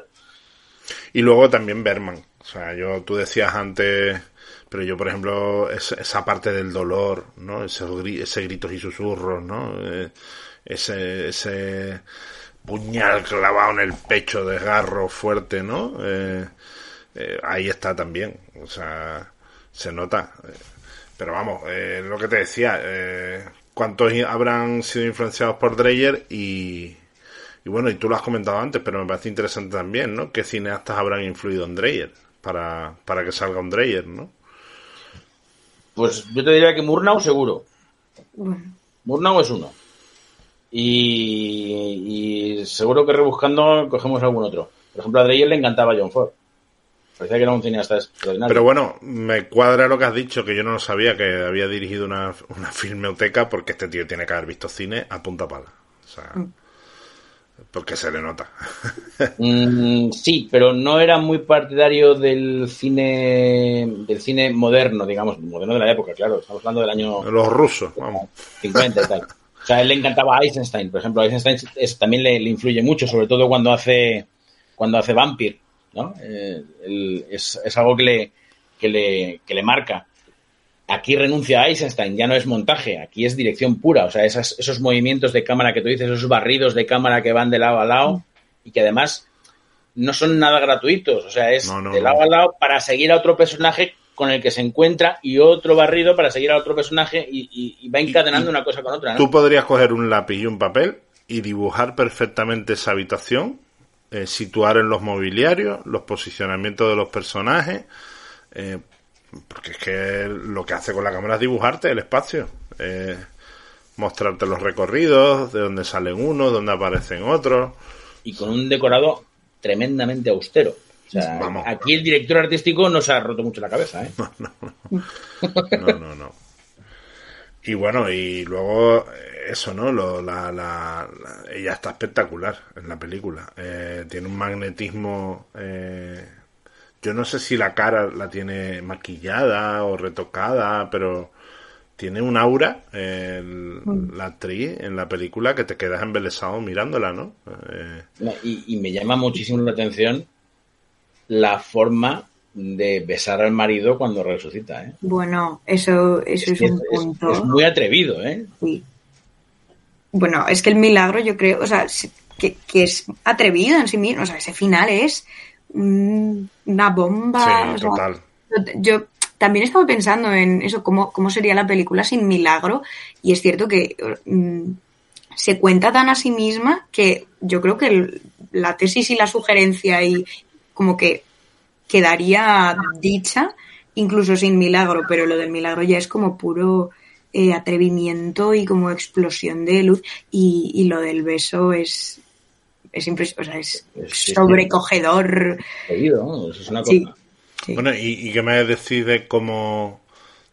B: Y luego también Berman. O sea, yo, tú decías antes, pero yo, por ejemplo, esa parte del dolor, ¿no? Ese, ese gritos y susurros, ¿no? Eh, ese, ese, puñal clavado en el pecho, de garro fuerte, ¿no? Eh, eh, ahí está también, o sea, se nota. Pero vamos, eh, lo que te decía, ¿cuántos habrán sido influenciados por Dreyer? Y, y bueno, y tú lo has comentado antes, pero me parece interesante también, ¿no? ¿Qué cineastas habrán influido en Dreyer? para, para que salga un Dreyer, ¿no?
D: Pues yo te diría que Murnau seguro.
C: Bueno,
D: Murnau es uno. Y, y seguro que rebuscando cogemos algún otro. Por ejemplo, a Dreyer le encantaba John Ford. Parecía que era un cineasta extraordinario.
B: Pero bueno, me cuadra lo que has dicho, que yo no lo sabía, que había dirigido una, una filmoteca, porque este tío tiene que haber visto cine a punta pala. O sea, porque se le nota.
D: Mm, sí, pero no era muy partidario del cine del cine moderno, digamos, moderno de la época, claro. Estamos hablando del año
B: Los rusos, vamos.
D: 50 y tal. O sea, a él le encantaba Eisenstein, por ejemplo. Eisenstein es- también le, le influye mucho, sobre todo cuando hace cuando hace Vampire, ¿no? Eh, él- es, es algo que le, que le que le marca. Aquí renuncia a Eisenstein, ya no es montaje, aquí es dirección pura. O sea, esas- esos movimientos de cámara que tú dices, esos barridos de cámara que van de lado a lado y que además no son nada gratuitos. O sea, es
B: No, no,
D: de
B: no.
D: lado a lado para seguir a otro personaje con el que se encuentra y otro barrido para seguir a otro personaje y, y- y va encadenando
B: y-
D: una cosa con otra.
B: Tú podrías coger un lápiz y un papel y dibujar perfectamente esa habitación, eh, situar en los mobiliarios, los posicionamientos de los personajes, eh, porque es que lo que hace con la cámara es dibujarte el espacio, eh, mostrarte los recorridos, de dónde salen unos, dónde aparecen otros.
D: y con un decorado tremendamente austero. O sea,
B: Vamos.
D: aquí el director artístico nos ha roto mucho la cabeza. ¿eh?
B: No, no, no. Y bueno, y luego eh, eso, ¿no? Lo- la, la- la- ella está espectacular en la película. Eh, tiene un magnetismo. eh, yo no sé si la cara la tiene maquillada o retocada, pero tiene un aura, eh, el- la actriz en la película, que te quedas embelesado mirándola, ¿no? Eh,
D: Y, y me llama muchísimo la atención la forma de besar al marido cuando resucita. ¿eh?
C: bueno, eso, eso es, un punto.
D: es muy atrevido. ¿eh?
C: Sí. Bueno, es que el milagro, yo creo, o sea, que, que es atrevido en sí mismo. O sea, ese final es mm, una bomba.
B: sí,
C: o sea,
B: total.
C: Yo también estaba pensando en eso, cómo, cómo sería la película sin milagro. Y es cierto que mm, se cuenta tan a sí misma que yo creo que el- la tesis y la sugerencia y como que quedaría dicha incluso sin milagro, pero lo del milagro ya es como puro eh, atrevimiento y como explosión de luz y, y lo del beso es es, impres- o sea, es
D: Sí,
C: sobrecogedor.
D: Es una cosa.
C: Sí, sí.
B: Bueno, ¿y, y qué me decís de cómo,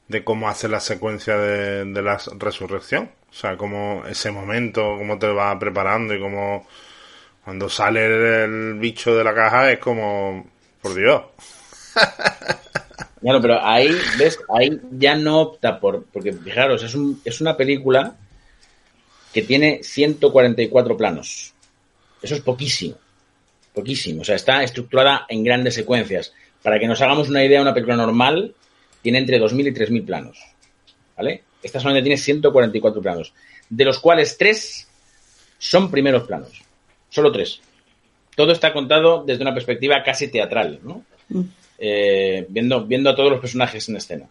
B: de cómo hace la secuencia de, de la resurrección? O sea, cómo ese momento, cómo te va preparando y cómo cuando sale el, el bicho de la caja es como, por Dios.
D: Claro, pero ahí, ¿ves? Ahí ya no opta por. Porque, fijaros, es, un, es una película que tiene 144 planos. Eso es poquísimo. Poquísimo. O sea, está estructurada en grandes secuencias. Para que nos hagamos una idea, una película normal tiene entre 2.000 y 3.000 planos. ¿Vale? Esta solamente tiene 144 planos. De los cuales tres son primeros planos. Solo tres. Todo está contado desde una perspectiva casi teatral, ¿no? Eh, viendo, viendo a todos los personajes en escena.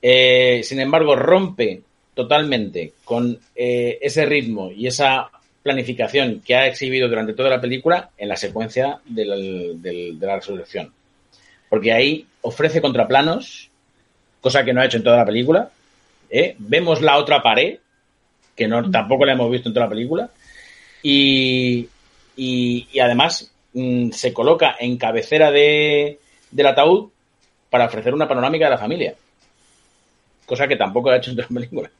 D: Eh, sin embargo, rompe totalmente con eh, ese ritmo y esa planificación que ha exhibido durante toda la película en la secuencia de la resurrección. Porque ahí ofrece contraplanos, cosa que no ha hecho en toda la película. ¿eh? Vemos la otra pared, que no, tampoco la hemos visto en toda la película. Y, y, y además mm, se coloca en cabecera de, del ataúd para ofrecer una panorámica de la familia. Cosa que tampoco ha hecho en toda la película.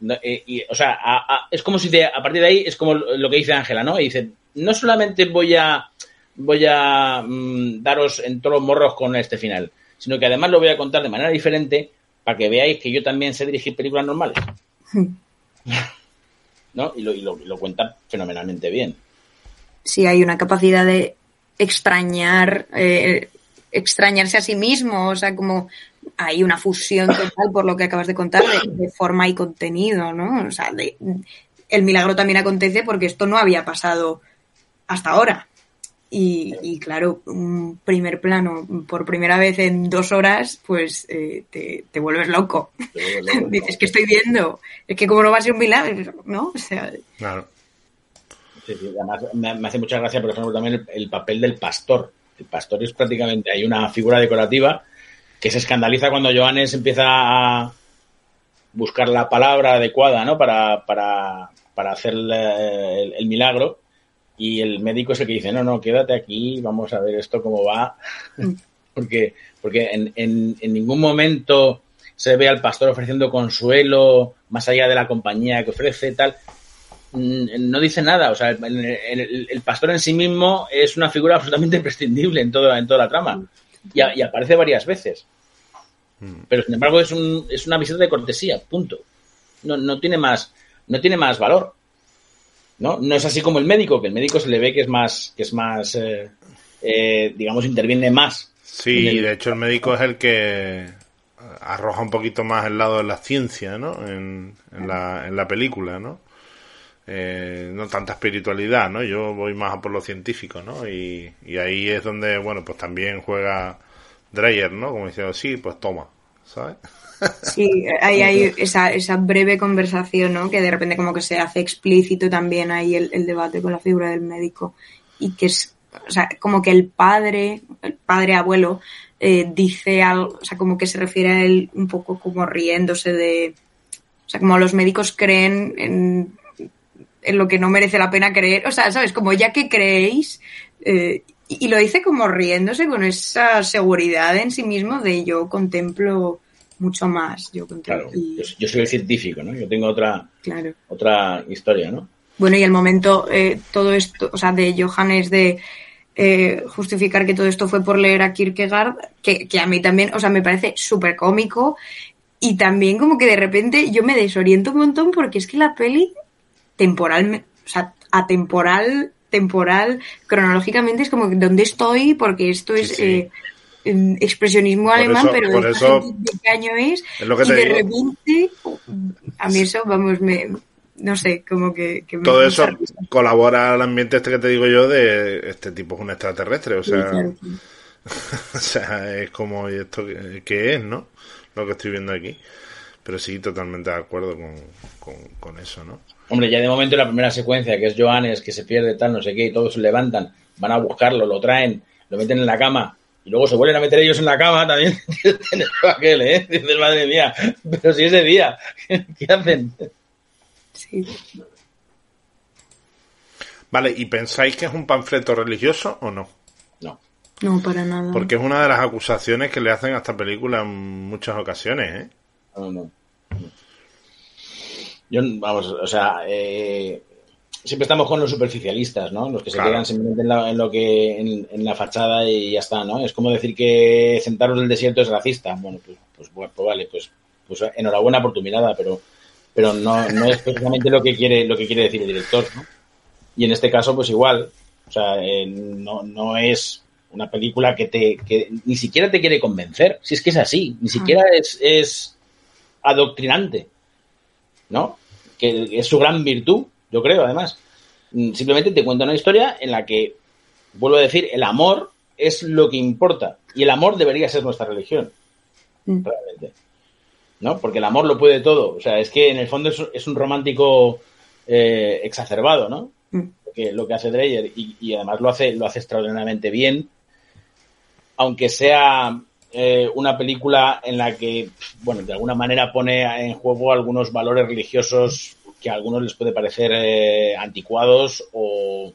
D: No, eh, y, o sea, a- a- es como si a partir de ahí es como lo que dice Ángela, ¿no? Y dice, no solamente voy a voy a mm, daros en todos los morros con este final, sino que además lo voy a contar de manera diferente para que veáis que yo también sé dirigir películas normales. ¿No? Y lo, y lo, y lo cuenta fenomenalmente bien.
C: sí hay una capacidad de extrañar, eh, extrañarse a sí mismo, o sea, como hay una fusión total por lo que acabas de contar de, de forma y contenido, ¿no? O sea, de- el milagro también acontece porque esto no había pasado hasta ahora. Y, y claro, un primer plano por primera vez en dos horas, pues eh, te, te vuelves loco. Dices, que estoy viendo? Es que como no va a ser un milagro, ¿no? O sea,
B: Claro.
D: Sí, sí, además me, me hace mucha gracia, por ejemplo, también el, el papel del pastor. El pastor es prácticamente, hay una figura decorativa que se escandaliza cuando Johannes empieza a buscar la palabra adecuada, ¿no? Para, para, para hacer el, el, milagro. Y el médico es el que dice, no, no, quédate aquí, vamos a ver esto cómo va. Porque porque en, en, en ningún momento se ve al pastor ofreciendo consuelo más allá de la compañía que ofrece, tal. Mm, no dice nada, o sea, el, el, pastor en sí mismo es una figura absolutamente imprescindible en, todo, en toda la trama y, y aparece varias veces. Mm. Pero sin embargo es, un, es una visita de cortesía, punto. No, no, tiene más, no tiene más valor. ¿no? no es así como el médico, que el médico se le ve que es más, que es más, eh, eh, digamos, interviene más.
B: Sí, de hecho el médico es el que arroja un poquito más el lado de la ciencia, ¿no? En, en, la, en la película, ¿no? Eh, no tanta espiritualidad, ¿no? Yo voy más a por lo científico, ¿no? Y, y ahí es donde, bueno, pues también juega Dreyer, ¿no? Como diciendo, sí, pues toma, ¿sabes?
C: Sí, hay, hay esa, esa breve conversación, ¿no? Que de repente como que se hace explícito también ahí el, el debate con la figura del médico y que es, o sea, como que el padre, el padre abuelo, eh, dice algo, o sea, como que se refiere a él un poco como riéndose de, o sea, como los médicos creen en, en lo que no merece la pena creer, o sea, ¿sabes? Como ya que creéis, eh, y, lo dice como riéndose con esa seguridad en sí mismo de yo contemplo mucho más. Yo,
D: contemplo, yo, soy el científico, ¿no? Yo tengo otra,
C: claro.
D: otra historia, ¿no?
C: Bueno, y el momento, eh, todo esto, o sea, de Johannes de eh, justificar que todo esto fue por leer a Kierkegaard, que, que a mí también, o sea, me parece súper cómico y también como que de repente yo me desoriento un montón porque es que la peli temporal, o sea, atemporal temporal, cronológicamente es como dónde estoy, porque esto es Eh, expresionismo alemán, pero
B: por eso,
C: ¿de qué año es? lo que y de repente, a mí eso, vamos, me, no sé, como que... que
B: Todo eso colabora al ambiente este que te digo yo de este tipo es un extraterrestre, o sea... o sea, es como, ¿y esto qué es, no? Lo que estoy viendo aquí. Pero sí, totalmente de acuerdo con, con, con eso, ¿no?
D: Hombre, ya de momento la primera secuencia, que es Joanes, que se pierde tal, no sé qué, y todos se levantan, van a buscarlo, lo traen, lo meten en la cama, y luego se vuelven a meter ellos en la cama también. aquel, ¿eh? Dices, madre mía, pero si es de día, ¿qué hacen?
C: Sí.
B: Vale, ¿y pensáis que es un panfleto religioso o no?
D: No.
C: No, para nada.
B: Porque es una de las acusaciones que le hacen a esta película en muchas ocasiones, ¿eh?
D: No, no. Yo, vamos, o sea, eh, siempre estamos con los superficialistas, ¿no? Los que se quedan simplemente en, la, en lo que en, la fachada y ya está, ¿no? Es como decir que sentaros en el desierto es racista. Bueno, pues, pues, pues, vale, pues, pues enhorabuena por tu mirada, pero pero no, no es precisamente lo que quiere lo que quiere decir el director, ¿no? Y en este caso, pues igual, o sea, eh, no, no es una película que te que ni siquiera te quiere convencer, si es que es así, ni siquiera es, es adoctrinante. ¿No? Que es su gran virtud, yo creo, además. Mm, simplemente te cuenta una historia en la que, vuelvo a decir, el amor es lo que importa. Y el amor debería ser nuestra religión. Mm. Realmente. ¿No? Porque el amor lo puede todo. O sea, es que en el fondo es, un romántico eh, exacerbado, ¿no? Mm. Lo, que, hace Dreyer. Y, y, además lo hace, lo hace extraordinariamente bien. Aunque sea eh, una película en la que, bueno, de alguna manera pone en juego algunos valores religiosos que a algunos les puede parecer eh, anticuados o,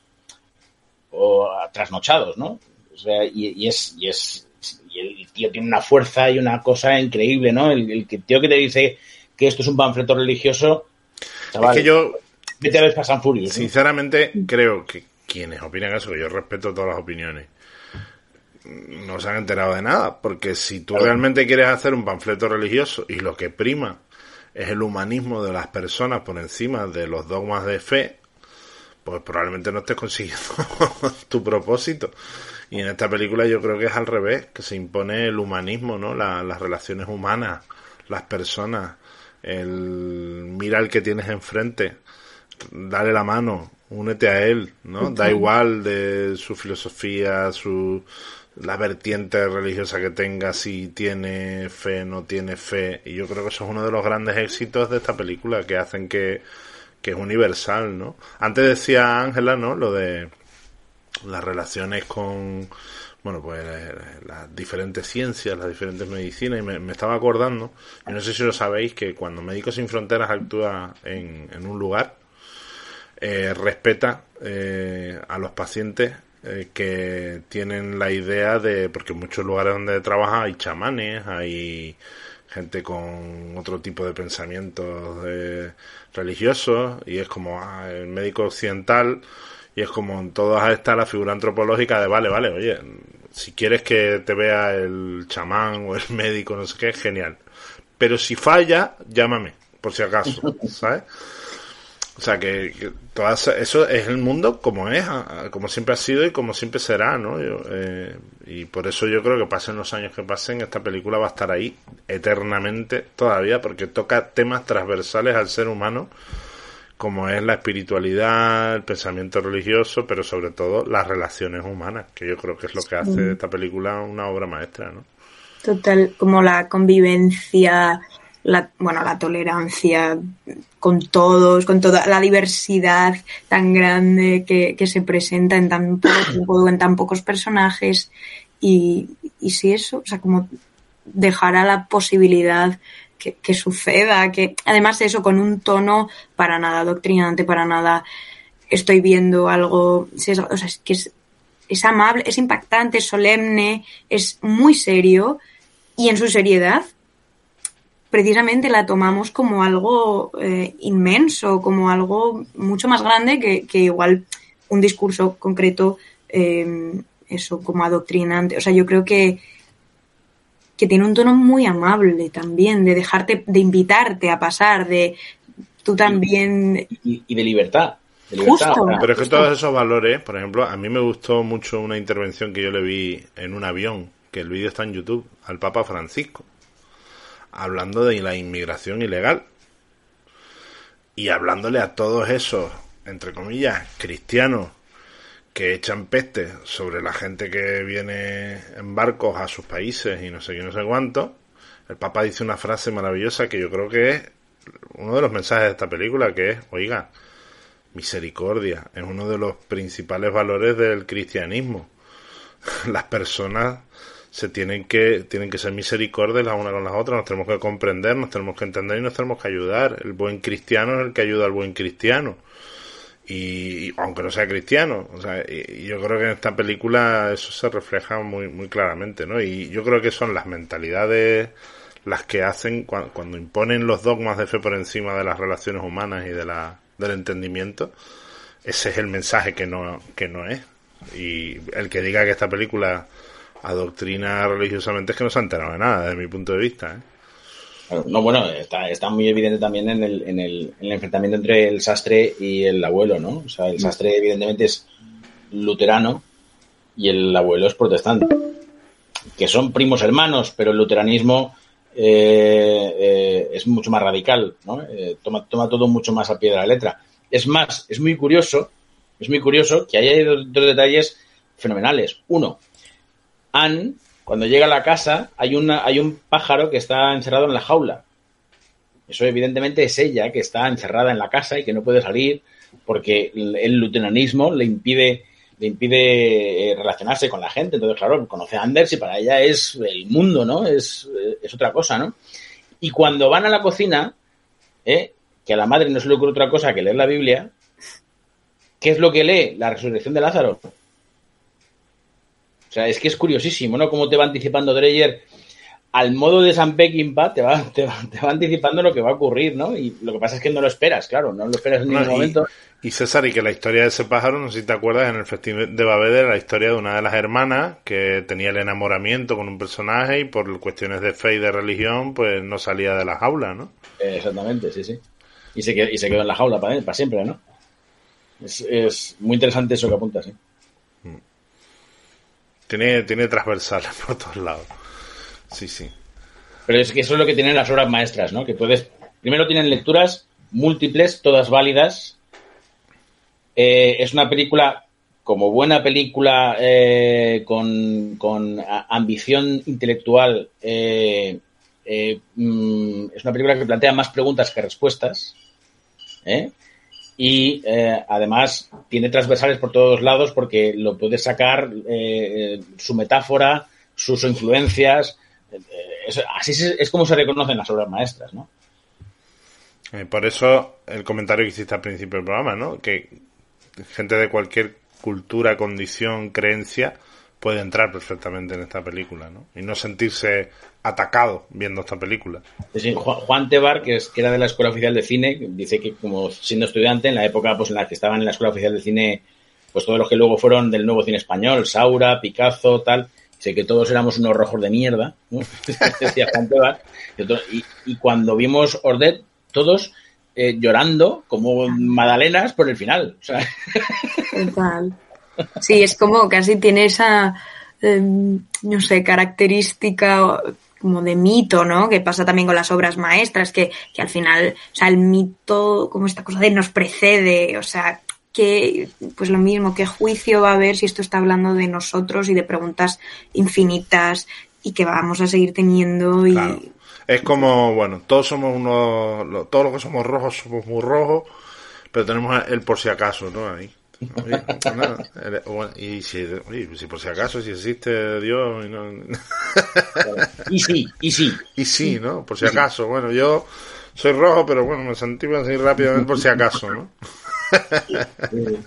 D: o, trasnochados, ¿no? O sea, y, es, y es, y el tío tiene una fuerza y una cosa increíble, ¿no? El, tío que te dice que esto es un panfleto religioso,
B: es que yo,
D: vete a ver Fast
B: Sinceramente, creo que quienes opinan eso, que yo respeto todas las opiniones, no se han enterado de nada, porque si tú realmente quieres hacer un panfleto religioso y lo que prima es el humanismo de las personas por encima de los dogmas de fe, pues probablemente no estés consiguiendo tu propósito. Y en esta película yo creo que es al revés, que se impone el humanismo, ¿no? las relaciones humanas, las personas, el mira al que tienes enfrente, dale la mano, únete a él, ¿no? Da igual de su filosofía, su la vertiente religiosa que tenga, si tiene fe, no tiene fe. Y yo creo que eso es uno de los grandes éxitos de esta película, que hacen que, que es universal, ¿no? Antes decía Ángela, ¿no? Lo de las relaciones con bueno, pues eh, las diferentes ciencias, las diferentes medicinas, y me, estaba acordando, y no sé si lo sabéis, que cuando Médicos Sin Fronteras actúa en, en un lugar, eh, respeta eh, a los pacientes que tienen la idea de, porque en muchos lugares donde trabaja hay chamanes, hay gente con otro tipo de pensamientos religiosos, y es como ah, el médico occidental y es como en todas estas la figura antropológica de vale, vale, oye, si quieres que te vea el chamán o el médico, no sé qué, genial. Pero si falla, llámame, por si acaso, ¿sabes? O sea que, todas, eso es el mundo como es, como siempre ha sido y como siempre será, ¿no? Eh, y por eso yo creo que pasen los años que pasen, esta película va a estar ahí eternamente todavía, porque toca temas transversales al ser humano como es la espiritualidad, el pensamiento religioso, pero sobre todo las relaciones humanas, que yo creo que es lo que hace de esta película una obra maestra, ¿no?
C: Total, como la convivencia, la, bueno, la tolerancia con todos, con toda la diversidad tan grande que, que se presenta en tan poco tiempo, en tan pocos personajes. Y, y si eso, o sea, como dejará la posibilidad que, suceda, que además eso con un tono para nada doctrinante, para nada estoy viendo algo, o sea, es que es, amable, es impactante, es solemne, es muy serio y en su seriedad precisamente la tomamos como algo eh, inmenso, como algo mucho más grande que, igual un discurso concreto, eh, eso como adoctrinante. O sea, yo creo que, que tiene un tono muy amable también, de dejarte, de invitarte a pasar, de tú también.
D: Y, de libertad.
C: Justo.
B: Pero es que todos esos valores, por ejemplo, a mí me gustó mucho una intervención que yo le vi en un avión, que el vídeo está en YouTube, al Papa Francisco, hablando de la inmigración ilegal. Y hablándole a todos esos, entre comillas, cristianos que echan peste sobre la gente que viene en barcos a sus países y no sé qué, no sé cuánto, el Papa dice una frase maravillosa que yo creo que es uno de los mensajes de esta película, que es, oiga, misericordia, es uno de los principales valores del cristianismo. Las personas se tienen que, tienen que ser misericordias las unas con las otras, nos tenemos que comprender, nos tenemos que entender y nos tenemos que ayudar. El buen cristiano es el que ayuda al buen cristiano. Y, aunque no sea cristiano o sea y, yo creo que en esta película eso se refleja muy muy claramente no y yo creo que son las mentalidades las que hacen cuando, imponen los dogmas de fe por encima de las relaciones humanas y de la del entendimiento ese es el mensaje que no que no es. Y el que diga que esta película adoctrina religiosamente es que no se ha enterado de nada desde mi punto de vista ¿eh?
D: No, bueno, está, está muy evidente también en el, en, el, enfrentamiento entre el sastre y el abuelo, ¿no? O sea, el sastre evidentemente es luterano y el abuelo es protestante. Que son primos hermanos, pero el luteranismo eh, eh, es mucho más radical, ¿no? Eh, toma, toma todo mucho más a pie de la letra. Es más, es muy curioso, es muy curioso que haya dos, dos detalles fenomenales. Uno, Anne cuando llega a la casa hay, una, hay un pájaro que está encerrado en la jaula. Eso evidentemente es ella que está encerrada en la casa y que no puede salir porque el luteranismo le impide, le impide eh, relacionarse con la gente. Entonces, claro, conoce a Anders y para ella es el mundo, ¿no? Es, eh, es otra cosa, ¿no? Y cuando van a la cocina, ¿eh? que a la madre no se le ocurre otra cosa que leer la Biblia, ¿qué es lo que lee? La resurrección de Lázaro. O sea, es que es curiosísimo, ¿no? Cómo te va anticipando Dreyer al modo de San Peckinpah, te va, te, va, anticipando lo que va a ocurrir, ¿no? Y lo que pasa es que no lo esperas, claro, no lo esperas en ningún momento.
B: Y César, y que la historia de ese pájaro, no sé si te acuerdas, en el Festival de Babel, la historia de una de las hermanas que tenía el enamoramiento con un personaje y por cuestiones de fe y de religión, pues no salía de la jaula, ¿no?
D: exactamente, sí, sí. Y se, quedó, y se quedó en la jaula para, para siempre, ¿no? Es, es muy interesante eso que apuntas, ¿sí?
B: Tiene, tiene transversales por todos lados. Sí, sí.
D: Pero es que eso es lo que tienen las obras maestras, ¿no? Que puedes. Primero tienen lecturas múltiples, todas válidas. Eh, es una película, como buena película eh, con, ambición intelectual, eh, mm, es una película que plantea más preguntas que respuestas. Y eh, además tiene transversales por todos lados porque lo puede sacar eh, su metáfora, sus influencias. así es, como se reconocen las obras maestras, ¿no?
B: por eso el comentario que hiciste al principio del programa, ¿no? Que gente de cualquier cultura, condición, creencia puede entrar perfectamente en esta película, ¿no? Y no sentirse atacado viendo esta película.
D: Juan Tebar, que, es, que era de la Escuela Oficial de Cine, dice que como siendo estudiante, en la época pues, en la que estaban en la Escuela Oficial de Cine, pues todos los que luego fueron del nuevo cine español, Saura, Picasso, tal, sé que todos éramos unos rojos de mierda, decía Juan Tebar, y, cuando vimos Ordet, todos eh, llorando como magdalenas por el final.
C: Total. Sí, es como casi tiene esa, em, no sé, característica como de mito, ¿no? Que pasa también con las obras maestras, que, que al final, o sea, el mito, como esta cosa de nos precede, o sea, que, pues lo mismo, qué juicio va a haber si esto está hablando de nosotros y de preguntas infinitas y que vamos a seguir teniendo y...
B: Es como, bueno, todos somos unos, todos los que somos rojos somos muy rojos, pero tenemos el por si acaso, ¿no? Ahí. Pues y si, si, por si acaso, si existe Dios. Y, no...
D: y sí, y sí.
B: Y sí, ¿no? Por si acaso. Bueno, yo soy rojo, pero bueno, me sentí así rápidamente por si acaso, ¿no?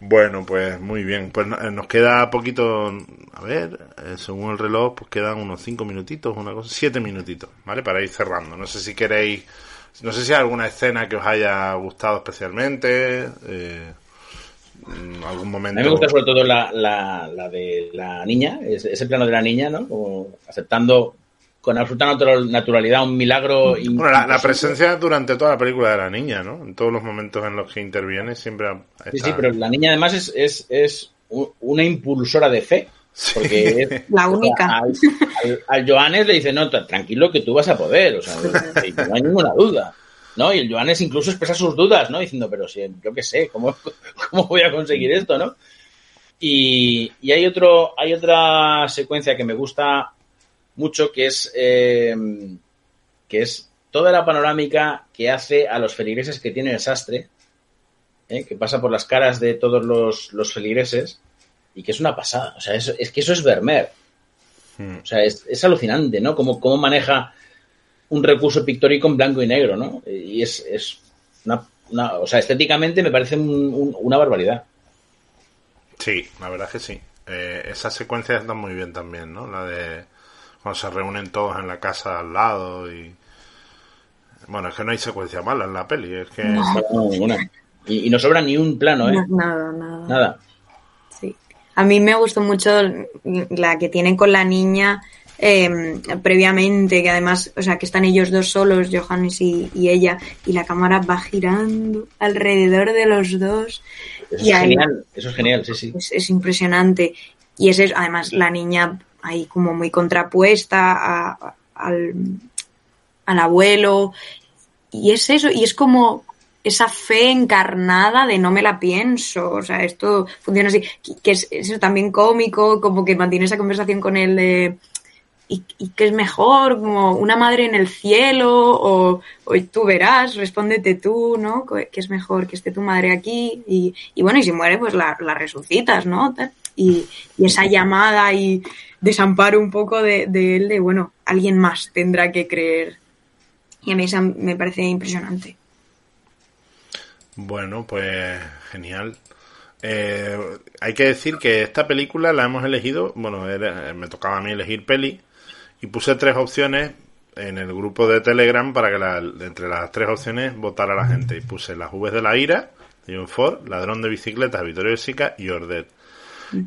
B: bueno, pues muy bien. Pues eh, nos queda poquito. A ver, eh, según el reloj, pues quedan unos cinco minutitos, una cosa, siete minutitos, ¿vale? Para ir cerrando. No sé si queréis no sé si hay alguna escena que os haya gustado especialmente. Eh, algún momento.
D: A mí me gusta sobre todo la, la, de la niña, ese, plano de la niña, ¿no? Como aceptando con absoluta naturalidad un milagro.
B: Bueno, la, presencia durante toda la película de la niña, ¿no? En todos los momentos en los que interviene siempre.
D: Sí, sí, pero la niña además es, es, es una impulsora de fe. Porque es,
C: la única.
D: al, Joanes le dice, no, tranquilo que tú vas a poder, o sea, no hay ninguna duda. ¿no? Y el Joanes incluso expresa sus dudas, ¿no? Diciendo, pero si yo qué sé, ¿cómo, ¿cómo voy a conseguir esto, no? Y, y, hay otro, hay otra secuencia que me gusta mucho que es eh, que es toda la panorámica que hace a los feligreses que tiene el sastre, ¿eh? que pasa por las caras de todos los, los feligreses y que es una pasada. O sea, es, es que eso es Vermeer. Hmm. O sea, es, es alucinante, ¿no? Cómo, cómo, maneja un recurso pictórico en blanco y negro, ¿no? Y es, es una, una, O sea, estéticamente me parece una barbaridad.
B: Sí, la verdad es que sí. Eh, esa secuencia está muy bien también, ¿no? La de cuando se reúnen todos en la casa al lado y... Bueno, es que no hay secuencia mala en la peli, es que... No,
D: y, y, no sobra ni un plano, ¿eh?
C: nada, nada.
D: Nada.
C: A mí me gustó mucho la que tienen con la niña em, previamente, que además, o sea, que están ellos dos solos, Johannes y, ella, y la cámara va girando alrededor de los dos.
D: Eso es genial, eso es genial, sí, sí.
C: Es, impresionante. Y es además, la niña ahí como muy contrapuesta al, al abuelo. Y es eso, y es como esa fe encarnada de no me la pienso. O sea, esto funciona así. Que es, eso también cómico, como que mantiene esa conversación con él de. ¿Y, qué es mejor? Como una madre en el cielo, o, tú verás, respóndete tú, ¿no? ¿Qué es mejor? Que esté tu madre aquí, y, bueno, y si muere, pues la, la resucitas, ¿no? Y, y, esa llamada y desamparo un poco de, de él, de bueno, alguien más tendrá que creer. Y a mí esa me parece impresionante.
B: Bueno, pues genial. Eh, hay que decir que esta película la hemos elegido, bueno, me tocaba a mí elegir peli y puse tres opciones en el grupo de Telegram para que la, entre las tres opciones votara la gente. Y puse Las Uves de la Ira, de John Ford, Ladrón de Bicicletas, Vittorio Sica y Ordet.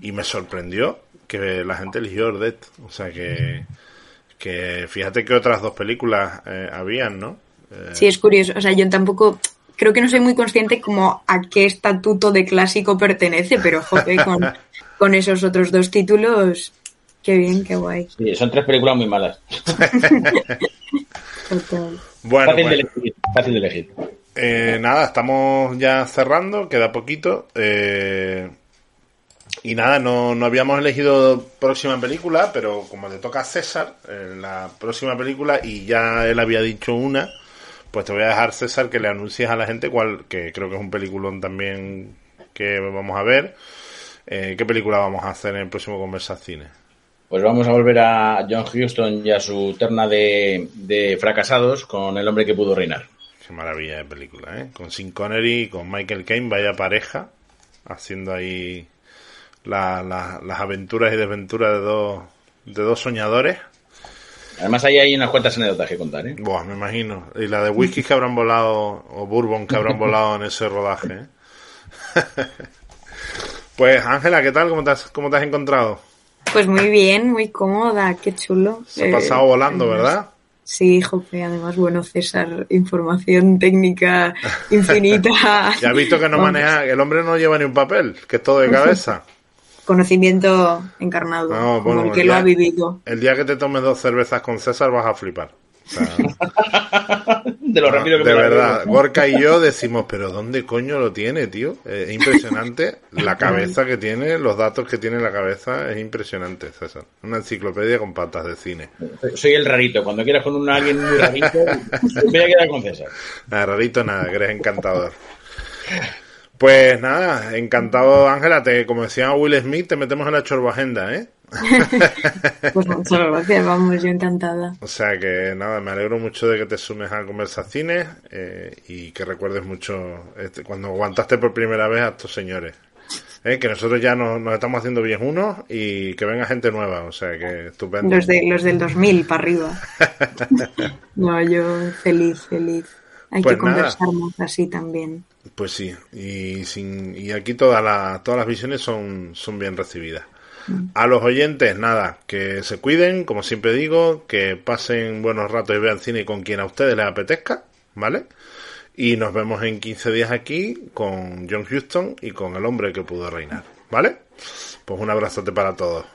B: Y me sorprendió que la gente eligió Ordet. O sea que, que fíjate que otras dos películas eh, habían, ¿no?
C: sí, es curioso. O sea, yo tampoco creo que no soy muy consciente como a qué estatuto de clásico pertenece, pero joder, con, esos otros dos títulos, qué bien, qué guay.
D: Sí, son tres películas muy malas.
B: Bueno,
D: fácil, de elegir, fácil de elegir.
B: Eh, nada, estamos ya cerrando, queda poquito. Eh, y nada, no, no, habíamos elegido próxima película, pero como le toca a César, eh, la próxima película, y ya él había dicho una, pues te voy a dejar, César, que le anuncies a la gente cuál, que creo que es un peliculón también que vamos a ver. Eh, ¿Qué película vamos a hacer en el próximo Conversacines?
D: Pues vamos a volver a John Huston y a su terna de, de fracasados con El hombre que pudo reinar.
B: Qué maravilla de película, ¿eh? Con Sin Connery y con Michael Caine, vaya pareja, haciendo ahí la- la- las aventuras y desventuras de dos, de dos soñadores.
D: Además, ahí hay unas cuantas anécdotas que contar, ¿eh?
B: Buah, me imagino. Y la de whisky que habrán volado, o bourbon que habrán volado en ese rodaje, ¿eh? Pues, Ángela, ¿qué tal? ¿Cómo te has, cómo te has encontrado?
C: Pues muy bien, muy cómoda, qué chulo.
B: Se ha
C: Eh,
B: pasado volando,
C: además-
B: ¿verdad?
C: Sí, jope, además, bueno, César, información técnica infinita.
B: Ya has visto que no
C: Vamos,
B: maneja, el hombre no lleva ni un papel, que es todo de cabeza.
C: Conocimiento encarnado,
B: No,
C: como
B: bueno,
C: el que
B: ya-
C: lo ha vivido.
B: El día que te tomes dos cervezas con César vas a flipar. O sea,
D: De lo rápido que
B: de
D: me
B: verdad. Gorka y yo decimos, pero ¿dónde coño lo tiene, tío? Es impresionante la cabeza que tiene, los datos que tiene en la cabeza, es impresionante, César. Una enciclopedia con patas de cine.
D: Soy el rarito. Cuando quieras con un alguien muy rarito, me voy a quedar con César.
B: Nada, rarito nada, que eres encantador. Pues nada, encantado, Ángela. Te, como decía Will Smith, te metemos en la chorboagenda, ¿eh?
C: Pues muchas gracias, vamos, yo encantada.
B: O sea que nada, me alegro mucho de que te sumes a Conversaciones eh, y que recuerdes mucho este, cuando aguantaste por primera vez a estos señores. Eh, que nosotros ya nos, nos estamos haciendo bien unos y que venga gente nueva, o sea que estupendo.
C: Los, de, los del 2000 para arriba. No, yo feliz, feliz. Hay
B: Pues
C: que
B: nada.
C: conversar más así también.
B: Pues sí, y, sin, y aquí todas las, todas las visiones son, son bien recibidas. A los oyentes, nada, que se cuiden, como siempre digo, que pasen buenos ratos y vean cine con quien a ustedes les apetezca, ¿vale? Y nos vemos en 15 días aquí con John Huston y con el hombre que pudo reinar, ¿vale? Pues un abrazote para todos.